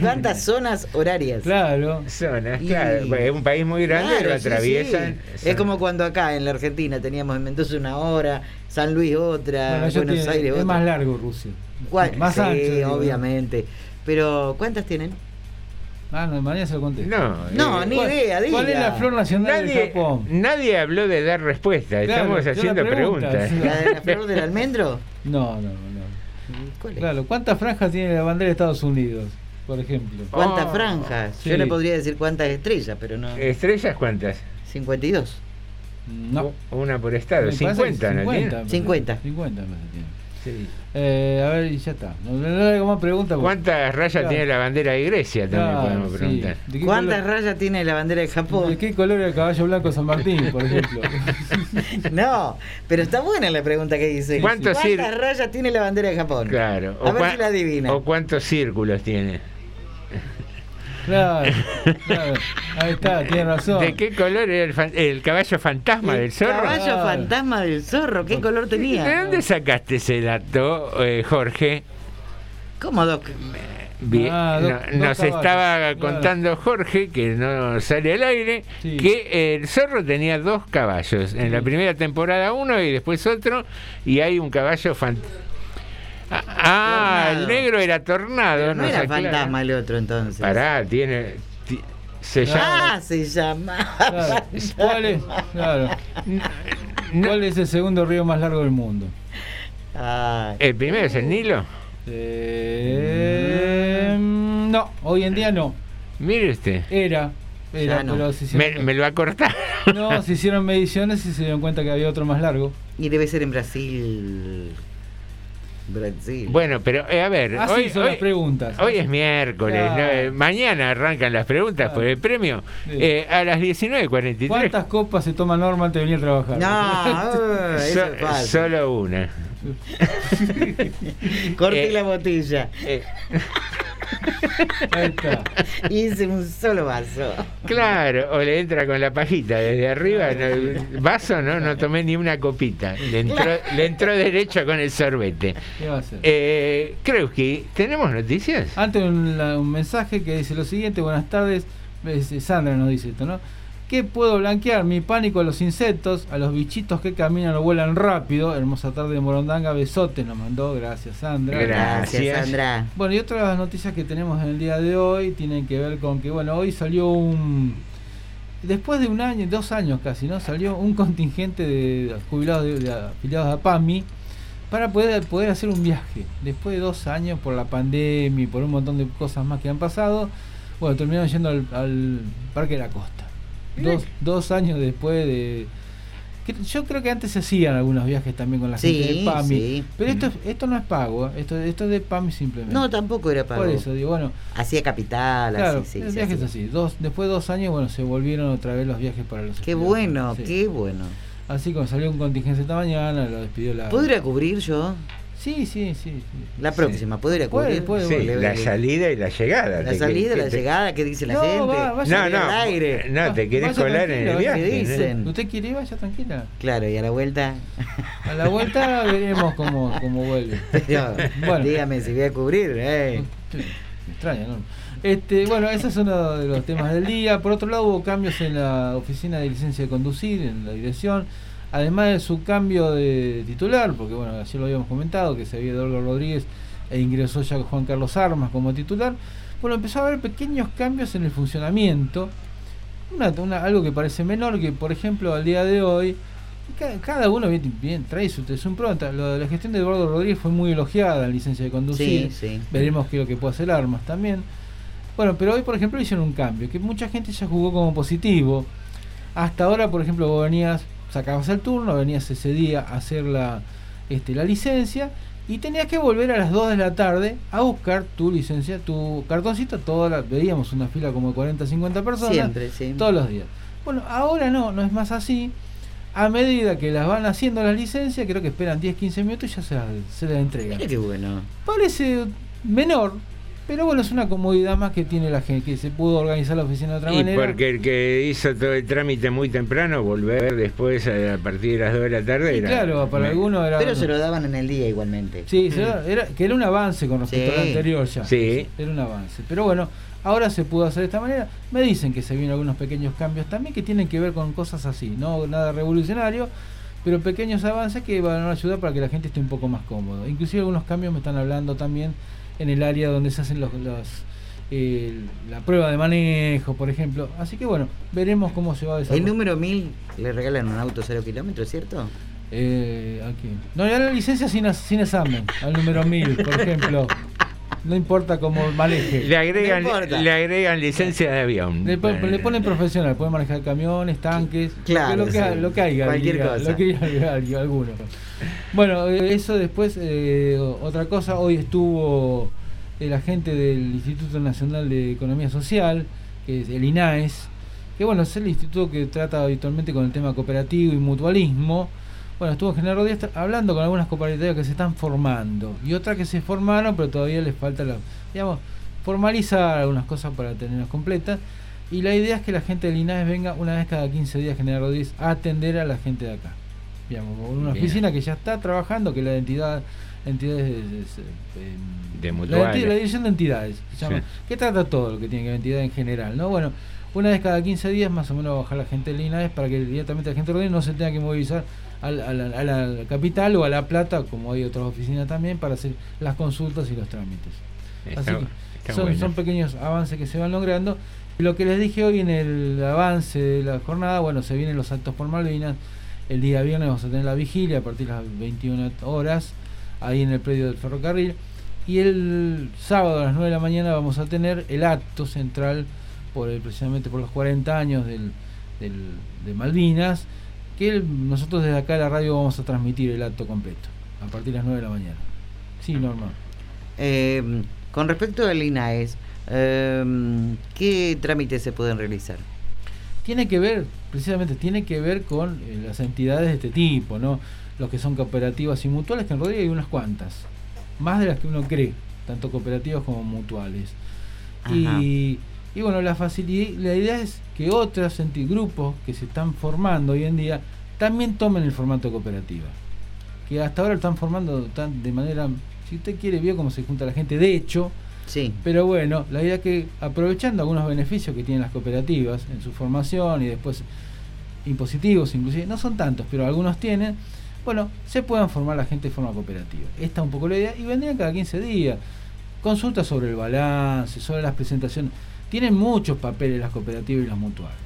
¿Cuántas zonas horarias? Claro. Zonas, Y- claro. Es un país muy grande, Claro, lo atraviesan. sí. Es como cuando acá en la Argentina teníamos en Mendoza una hora, San Luis otra, Bueno, Buenos tiene- Aires es otra. más largo Rusia. ¿Cuál? Más sí, ancho. obviamente. Pero, ¿cuántas tienen? Ah, no, mañana se lo contesto. No, No, eh, ni ¿Cuál- idea, diga. ¿Cuál es la flor nacional de Nadie, Japón? nadie habló de dar respuesta, Claro, estamos yo la haciendo pregunta, preguntas. ¿La de la flor del almendro? No, no, no. ¿Cuál es? Claro, ¿cuántas franjas tiene la bandera de Estados Unidos, por ejemplo? ¿Cuántas Oh, franjas? sí. Yo le podría decir cuántas estrellas, pero no. ¿Estrellas cuántas? 52. No. Una por estado, Me parece que 50, ¿no 50, tiene? me 50. parece. 50 me. Sí. Eh, a ver, y ya está. No, no, no hago más preguntas. porque- ¿Cuántas rayas Claro. tiene la bandera de Grecia? También Claro, podemos preguntar. ¿De qué ¿Cuántas color- rayas tiene la bandera de Japón? ¿De qué color es el caballo blanco San Martín, por ejemplo? No, pero está buena la pregunta que dice. ¿Cuántos ¿Cuántas cir- rayas tiene la bandera de Japón? Claro. A ver cua- si la adivina. ¿O cuántos círculos tiene? Claro, claro. Ahí está, tiene razón. ¿De qué color era el, fan- el caballo fantasma El del zorro? Caballo Claro. fantasma del zorro, ¿qué color ¿De tenía? dónde sacaste ese dato, eh, Jorge? ¿Cómo, Doc? Bien, Ah, no- nos caballos, estaba claro. contando Jorge, que no sale al aire, Sí. que el zorro tenía dos caballos. En la primera temporada uno y después otro, y hay un caballo fantasma. Ah, ah, el negro era tornado. No era aclara. fantasma el otro entonces. Pará, tiene. ti- se llama. Ah, se llama. Claro. ¿Cuál es? Claro. ¿Cuál es el segundo río más largo del mundo? Ay, ¿El primero es el Nilo? Eh, no, hoy en día no. Mire usted. Era. Era, Ya no. pero se me lo va a cortar. no, se hicieron mediciones y se dieron cuenta que había otro más largo. y debe ser en Brasil. Brasil. Bueno, pero eh, a ver, Así hoy, son hoy- las preguntas. hoy es miércoles, Claro. ¿no? Eh, mañana arrancan las preguntas Claro. por el premio. Sí. Eh, a las 19.43. ¿Cuántas copas se toma Norma antes de venir a trabajar? No, eh, eso So- es falso. solo una. Corté eh, la botella. Eh, Ahí está. Hice un solo vaso. claro, o le entra con la pajita desde arriba. no, vaso, no, no tomé ni una copita. Le entró, le entró derecho con el sorbete. ¿Qué va a hacer? Eh, creo que tenemos noticias. Antes un, la- un mensaje que dice lo siguiente, buenas tardes, es- es Sandra nos dice esto, ¿no? ¿Qué puedo blanquear? Mi pánico a los insectos, a los bichitos que caminan o vuelan rápido. Hermosa tarde de Morondanga, besotes nos mandó, gracias Sandra. Gracias. Gracias, Sandra. Bueno, y otras noticias que tenemos en el día de hoy tienen que ver con que, bueno, hoy salió un... Después de un año, dos años casi, ¿no? Salió un contingente de jubilados, de, de afiliados a PAMI para poder, poder hacer un viaje. Después de dos años por la pandemia y por un montón de cosas más que han pasado, bueno, terminaron yendo al, al Parque de la Costa. Dos, dos años después de yo creo que antes se hacían algunos viajes también con la Sí, gente de PAMI. sí. Pero esto, esto no es pago, ¿eh? esto, esto es de PAMI simplemente. No, tampoco era pago. Por eso, digo, bueno. Hacía capital, Claro, así, sí. el viaje es así. Dos, después de dos años, bueno, se volvieron otra vez los viajes para los Qué bueno, Sí. qué bueno. Así como salió un contingente esta mañana, lo despidió la. ¿Puedo ir a cubrir yo? Sí, sí, sí. sí. La próxima, ¿puedo ir a Puede, cubrir? puede, Sí, la salida y la llegada. La salida, que- la te- llegada, ¿qué dice la No, gente? va, vaya al no, aire. no, te querés Vaya colar en el viaje. ¿qué ¿no? dicen? ¿Usted quiere ir? Vaya tranquila. Claro, y a la vuelta. A la vuelta veremos cómo, cómo vuelve. Pero, Bueno. dígame si voy a cubrir, eh. Me extraña, ¿no? Este, bueno, ese es uno de los temas del día. Por otro lado, hubo cambios en la oficina de licencia de conducir, en la dirección. Además de su cambio de titular, porque bueno, ayer lo habíamos comentado, que se había ido Olga Rodríguez e ingresó ya Juan Carlos Armas como titular. Bueno, empezó a haber pequeños cambios en el funcionamiento. Una, una- algo que parece menor, que por ejemplo al día de hoy, ca- cada uno bien, bien trae su, su impronta. Lo de la gestión de Eduardo Rodríguez fue muy elogiada en licencia de conducir. Sí, sí. Veremos qué es lo que puede hacer Armas también. Bueno, pero hoy, por ejemplo, hicieron un cambio, que mucha gente ya jugó como positivo. Hasta ahora, por ejemplo, vos venías, sacabas el turno, venías ese día a hacer la, este, la licencia y tenías que volver a las 2 de la tarde a buscar tu licencia, tu cartoncito. Toda la- veíamos una fila como de 40, 50 personas. Siempre, sí. Todos los días. Bueno, ahora no, no es más así. A medida que las van haciendo las licencias, creo que esperan 10, 15 minutos y ya se se las entregan. Mira qué bueno. Parece menor, pero bueno, es una comodidad más que tiene la gente, que se pudo organizar la oficina de otra Y manera. porque el que hizo todo el trámite muy temprano, volver después a, a partir de las 2 de la tarde Y era. claro, para me- algunos era. Pero se lo daban en el día igualmente. Sí, era, que era un avance con respecto Sí. al anterior ya. Sí. Era un avance. Pero bueno, ahora se pudo hacer de esta manera. Me dicen que se vienen algunos pequeños cambios también que tienen que ver con cosas así, no nada revolucionario, pero pequeños avances que van a ayudar para que la gente esté un poco más cómodo. Inclusive algunos cambios me están hablando también en el área donde se hacen los, los, eh, la prueba de manejo, por ejemplo. Así que bueno, veremos cómo se va a El desarrollar. número 1000 le regalan un auto cero kilómetros, ¿cierto? Eh, aquí. No, le dan la licencia sin, sin examen, al número 1000, por ejemplo. No importa cómo maneje. Le agregan, No le agregan licencia de avión. Le, le ponen profesional, puede manejar camiones, tanques, Claro, lo, que, sí. lo que haya, Cualquier diría- cosa. lo que haya alguien- alguno. Bueno, eh, eso después, eh, otra cosa, hoy estuvo el agente del Instituto Nacional de Economía Social, que es el INAES, que bueno, es el instituto que trata habitualmente con el tema cooperativo y mutualismo. Bueno, estuvo General Rodríguez tra- hablando con algunas cooperativas que se están formando y otras que se formaron, pero todavía les falta, la, digamos, formalizar algunas cosas para tenerlas completas. Y la idea es que la gente del INAES venga una vez cada 15 días, General Rodríguez, a atender a la gente de acá. Digamos, con una Bien. oficina que ya está trabajando, que la entidad, entidades de, de- de- De la, dirección de entidades, se llama, Sí. que trata todo lo que tiene que ver entidad en general, ¿no? Bueno, una vez cada 15 días más o menos bajar la gente del INAES para que directamente la gente de Rodríguez no se tenga que movilizar a la, a la capital o a La Plata, como hay otras oficinas también, para hacer las consultas y los trámites. Está- Así que son, bueno. son pequeños avances que se van logrando. Y lo que les dije hoy en el avance de la jornada, bueno, se vienen los actos por Malvinas. El día viernes vamos a tener la vigilia a partir de las 21 horas, ahí en el predio del ferrocarril. Y el sábado a las 9 de la mañana vamos a tener el acto central, por el- precisamente por los 40 años del, del- de Malvinas, que el- nosotros desde acá la radio vamos a transmitir el acto completo, a partir de las 9 de la mañana. Sí, normal. Eh, con respecto al INAES, eh, ¿qué trámites se pueden realizar? tiene que ver, precisamente, tiene que ver con eh, las entidades de este tipo, ¿no? Los que son cooperativas y mutuales, que en Rodríguez hay unas cuantas, más de las que uno cree, tanto cooperativas como mutuales. Y, y bueno, la facilidad, la idea es que otros grupos que se están formando hoy en día también tomen el formato cooperativa. Que hasta ahora están formando tan, de manera, si usted quiere, vio cómo se junta la gente, de hecho, Sí. pero bueno, la idea es que aprovechando algunos beneficios que tienen las cooperativas en su formación y después impositivos inclusive, no son tantos, pero algunos tienen, bueno, se puedan formar la gente de forma cooperativa. Esta es un poco la idea y vendrían cada 15 días. Consultas sobre el balance, sobre las presentaciones. Tienen muchos papeles las cooperativas y las mutuales.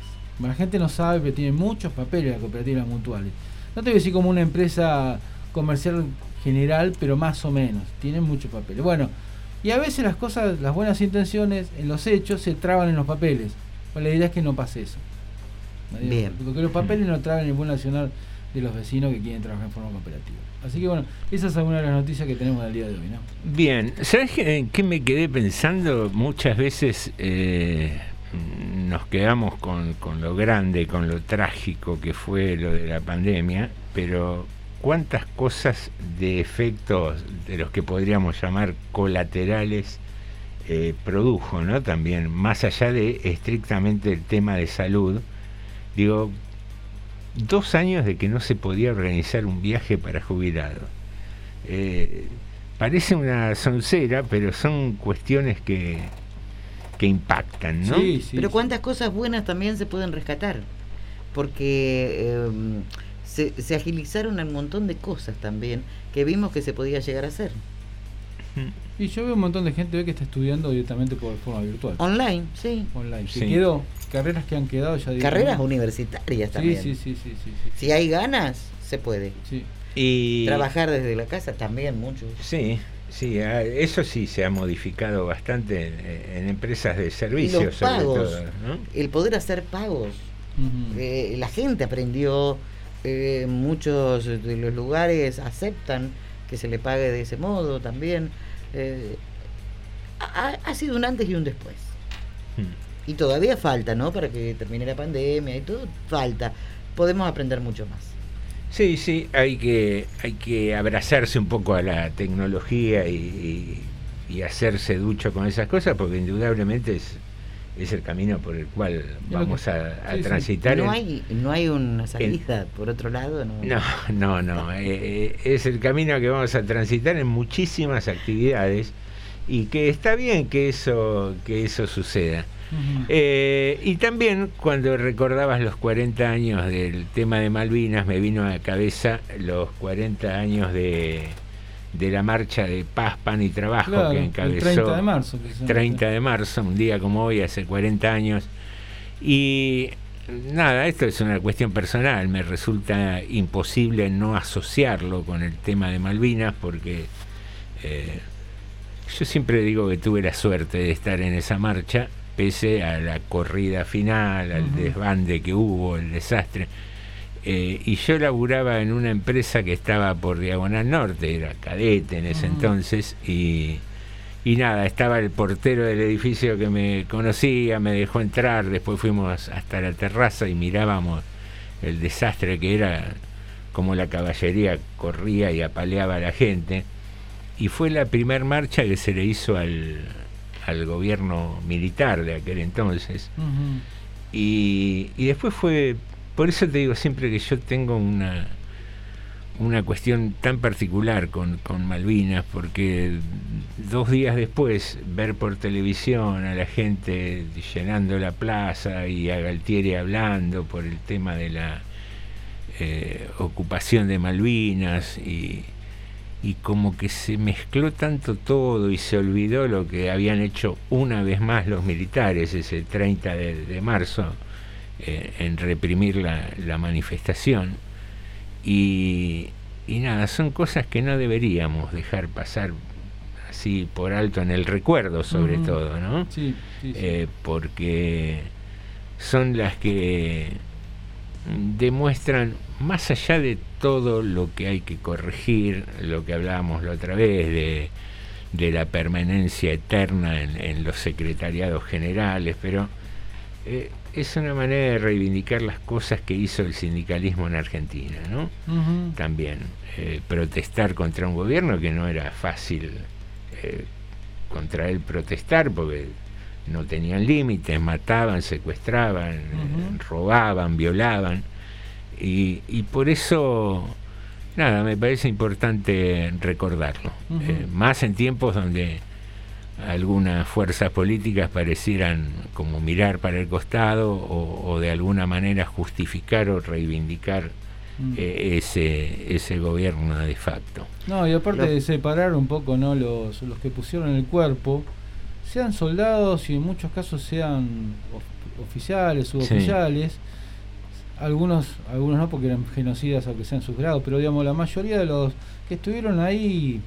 La gente no sabe, pero tienen muchos papeles las cooperativas y las mutuales. No te voy a decir como una empresa comercial general, pero más o menos. Tienen muchos papeles. Bueno, y a veces las cosas, las buenas intenciones en los hechos se traban en los papeles. Bueno, la idea es que no pase eso. Bien. Porque los papeles no traban el buen nacional de los vecinos que quieren trabajar en forma cooperativa. Así que bueno, esa es alguna de las noticias que tenemos el día de hoy, ¿no? Bien, ¿sabes qué me quedé pensando? Muchas veces eh, nos quedamos con, con lo grande, con lo trágico que fue lo de la pandemia, pero cuántas cosas de efectos de los que podríamos llamar colaterales eh, produjo, ¿no? También, más allá de estrictamente el tema de salud, digo, dos años de que no se podía organizar un viaje para jubilados. Eh, parece una soncera, pero son cuestiones que, que impactan, ¿no? Pero cuántas cosas buenas también se pueden rescatar. Porque eh, se, se agilizaron un montón de cosas también que vimos que se podía llegar a hacer. Y yo veo un montón de gente que está estudiando directamente por forma virtual. Online, sí. Online. Que Sí. quedó, carreras que han quedado ya digo, Carreras universitarias también. sí, sí, sí, sí, sí. Si hay ganas, se puede. Sí. Y Trabajar desde la casa también mucho. Sí, sí, eso sí se ha modificado bastante en, en empresas de servicios, los sobre pagos, todo. ¿no? el poder hacer pagos. Eh, la gente aprendió, eh, muchos de los lugares aceptan que se le pague de ese modo también. Eh, ha, ha sido un antes y un después. Hmm. Y todavía falta, ¿no? Para que termine la pandemia y todo, falta. Podemos aprender mucho más. Sí, sí, hay que, hay que abrazarse un poco a la tecnología y, y- y hacerse ducho con esas cosas, porque indudablemente es, es el camino por el cual vamos a, a Sí, sí. transitar. No en- hay, no hay una salida por otro lado, ¿no? No, no, no. eh, eh, es el camino que vamos a transitar en muchísimas actividades y que está bien que eso, que eso suceda. Eh, y también cuando recordabas los 40 años del tema de Malvinas, me vino a la cabeza los 40 años de, de la marcha de Paz, Pan y Trabajo Claro, que el encabezó 30 de marzo, precisamente. 30 de marzo, un día como hoy, hace 40 años. Y nada, esto es una cuestión personal, me resulta imposible no asociarlo con el tema de Malvinas porque eh, yo siempre digo que tuve la suerte de estar en esa marcha, pese a la corrida final, al Ujú. desbande que hubo, el desastre. Eh, y yo laburaba en una empresa que estaba por Diagonal Norte, era cadete en ese entonces, y, y nada, estaba el portero del edificio que me conocía, me dejó entrar, después fuimos hasta la terraza y mirábamos el desastre que era, como la caballería corría y apaleaba a la gente, y fue la primer marcha que se le hizo al, al gobierno militar de aquel entonces. Y, y después fue, por eso te digo siempre que yo tengo una, una cuestión tan particular con, con Malvinas, porque dos días después ver por televisión a la gente llenando la plaza y a Galtieri hablando por el tema de la eh, ocupación de Malvinas y, y como que se mezcló tanto todo y se olvidó lo que habían hecho una vez más los militares ese 30 de, de marzo eh, en reprimir la, la manifestación y, y nada, son cosas que no deberíamos dejar pasar así por alto en el recuerdo sobre todo, ¿no? Sí, sí, sí. Eh, porque son las que demuestran, más allá de todo lo que hay que corregir, lo que hablábamos la otra vez, de, de la permanencia eterna en, en los secretariados generales, pero eh, es una manera de reivindicar las cosas que hizo el sindicalismo en Argentina, ¿no? También eh, protestar contra un gobierno que no era fácil eh, contra él protestar porque no tenían límites, mataban, secuestraban, robaban, violaban. Y, y por eso, nada, me parece importante recordarlo. Eh, más en tiempos donde algunas fuerzas políticas parecieran como mirar para el costado o, o de alguna manera justificar o reivindicar Mm. eh, ese, ese gobierno de facto. No, y aparte Lo- de separar un poco ¿no? los, los que pusieron el cuerpo, sean soldados y en muchos casos sean of- oficiales, suboficiales, algunos, algunos no porque eran genocidas aunque sean sus grados, pero digamos la mayoría de los que estuvieron ahí,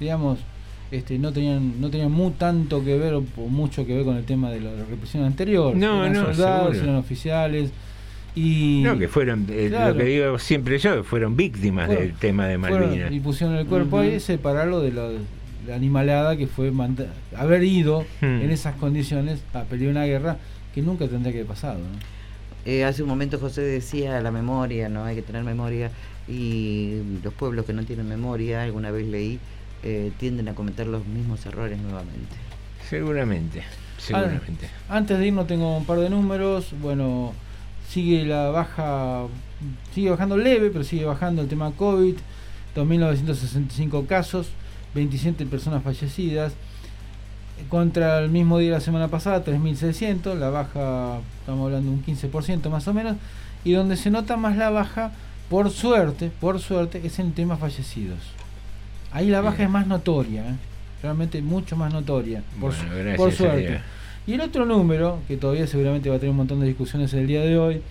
digamos, este, no tenían no tenían mu tanto que ver o mucho que ver con el tema de la represión anterior. No, eran no, soldados, seguro. eran oficiales Y, No, que fueron, eh, Claro. lo que digo siempre yo, que fueron víctimas del tema de fueron Malvinas. y pusieron el cuerpo ahí, separarlo de la, la animalada que fue haber ido Hmm. en esas condiciones a pelear una guerra que nunca tendría que haber pasado. ¿no? Eh, hace un momento José decía la memoria, no hay que tener memoria y los pueblos que no tienen memoria, alguna vez leí, eh, tienden a cometer los mismos errores nuevamente. Seguramente, seguramente. Ah, antes de irnos tengo un par de números. Bueno, sigue la baja, sigue bajando leve, pero sigue bajando el tema COVID. 2.965 casos, 27 personas fallecidas. Contra el mismo día de la semana pasada, 3.600, la baja, estamos hablando de un 15% más o menos. Y donde se nota más la baja, por suerte, por suerte, es en el tema fallecidos. Ahí la baja es más notoria, ¿eh? realmente mucho más notoria, por, Bueno, su- por suerte. Y el otro número, que todavía seguramente va a tener un montón de discusiones el día de hoy,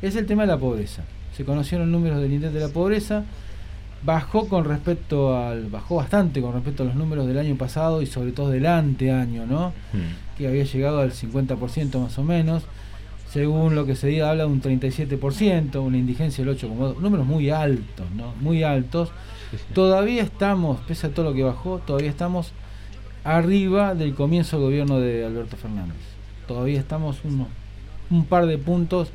es el tema de la pobreza. Se conocieron números del índice de la pobreza, bajó con respecto al, bajó bastante con respecto a los números del año pasado y sobre todo del anteaño, ¿no? Mm. Que había llegado al 50% más o menos. Según lo que se diga, habla de un 37%, una indigencia del 8,2%, números muy altos, ¿no? Muy altos. Todavía estamos, pese a todo lo que bajó, todavía estamos arriba del comienzo del gobierno de Alberto Fernández. Todavía estamos unos, un par de puntos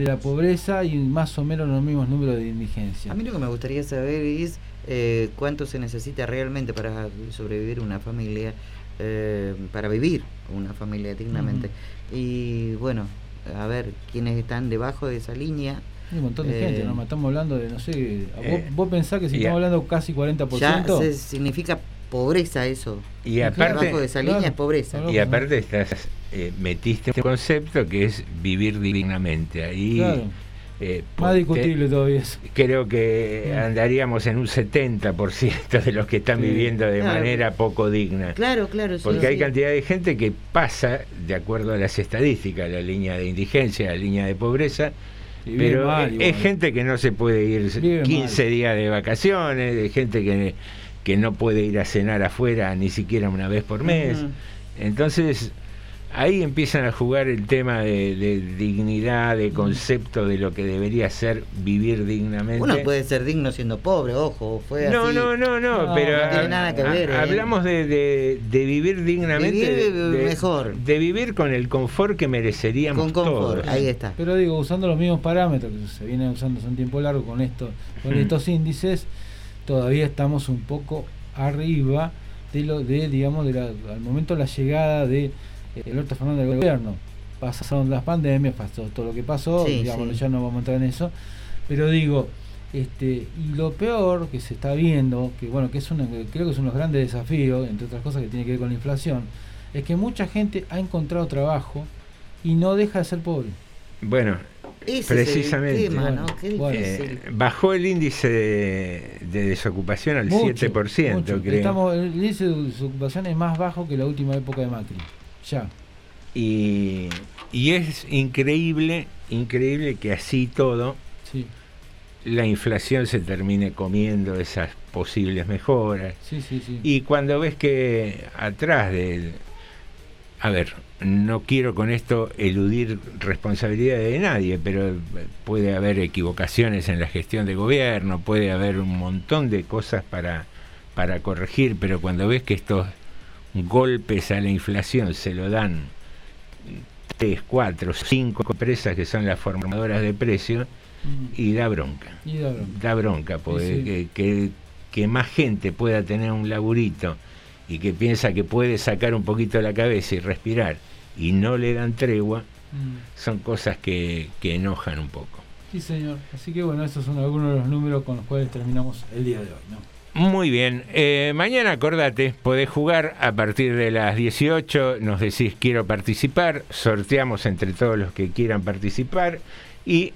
de la pobreza y más o menos los mismos números de indigencia. A mí lo que me gustaría saber es eh, cuánto se necesita realmente para sobrevivir una familia, eh, para vivir una familia dignamente. Y bueno, a ver, quiénes están debajo de esa línea. Hay un montón de Eh, gente, ¿no? Estamos hablando de, no sé, ¿vos, Eh, vos pensás que si estamos hablando casi 40%? Ya se- significa pobreza eso. Y aparte, debajo de esa línea es pobreza. Y aparte estás, eh, metiste un concepto que es vivir dignamente. Ahí Claro. eh, Más te- discutible todavía eso. creo que andaríamos en un 70% de los que están Sí. viviendo de Claro. manera poco digna. Claro, claro, sí, Porque hay cantidad de gente que pasa, de acuerdo a las estadísticas, la línea de indigencia, la línea de pobreza, pero mal es, igual. es gente que no se puede ir Vive 15 días de vacaciones, de gente que, que no puede ir a cenar afuera ni siquiera una vez por mes. Entonces, ahí empiezan a jugar el tema de, de dignidad, de concepto de lo que debería ser vivir dignamente. Uno puede ser digno siendo pobre, ojo, fue No, así. no, no, no, pero no tiene nada que a- ver. ¿eh? hablamos de, de- de vivir dignamente, Vivir mejor. de vivir con el confort que mereceríamos todos. está. Pero digo, usando los mismos parámetros que se vienen usando hace un tiempo largo con esto, con Mm. estos índices, todavía estamos un poco arriba de lo de, digamos, de la- al momento de la llegada de eh, Alberto Fernández al gobierno. Pasaron las pandemias, pasó todo lo que pasó, Sí, digamos, sí. ya no vamos a entrar en eso, pero digo, este, y lo peor que se está viendo, que bueno, que es uno, que creo que es uno de los grandes desafíos, entre otras cosas que tiene que ver con la inflación, es que mucha gente ha encontrado trabajo y no deja de ser pobre. Bueno, Ese es el precisamente. tema, ¿no? Qué Bueno. difícil. eh, bajó el índice de, de desocupación al Mucho, 7%, mucho. creo. Estamos, el índice de desocupación es más bajo que la última época de Macri. Ya. Y, y es increíble, increíble que así todo Sí. la inflación se termine comiendo esas posibles mejoras. Sí, sí, sí. Y cuando ves que atrás del... A ver, no quiero con esto eludir responsabilidad de nadie, pero puede haber equivocaciones en la gestión de gobierno, puede haber un montón de cosas para, para corregir, pero cuando ves que estos golpes a la inflación se lo dan tres, cuatro, cinco empresas que son las formadoras de precios, y da bronca Y da bronca. da bronca, porque Sí. Que, que- que más gente pueda tener un laburito y que piensa que puede sacar un poquito la cabeza y respirar y no le dan tregua, Mm. son cosas que, que enojan un poco. Sí, señor. Así que bueno, esos son algunos de los números con los cuales terminamos el día de hoy. ¿no? Muy bien, eh, mañana acordate, podés jugar a partir de las 18, nos decís quiero participar, sorteamos entre todos los que quieran participar y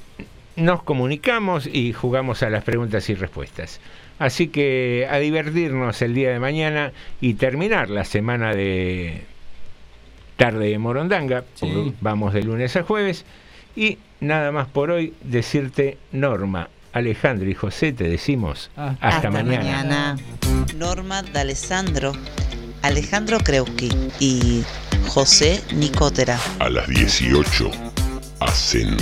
nos comunicamos y jugamos a las preguntas y respuestas. Así que a divertirnos el día de mañana y terminar la semana de tarde de Morondanga, vamos de lunes a jueves. Y nada más por hoy, decirte Norma, Alejandro y José, te decimos Ah, hasta, mañana. Norma D'Alessandro, Alejandro Kreuski y José Nicotera. A las 18 hacen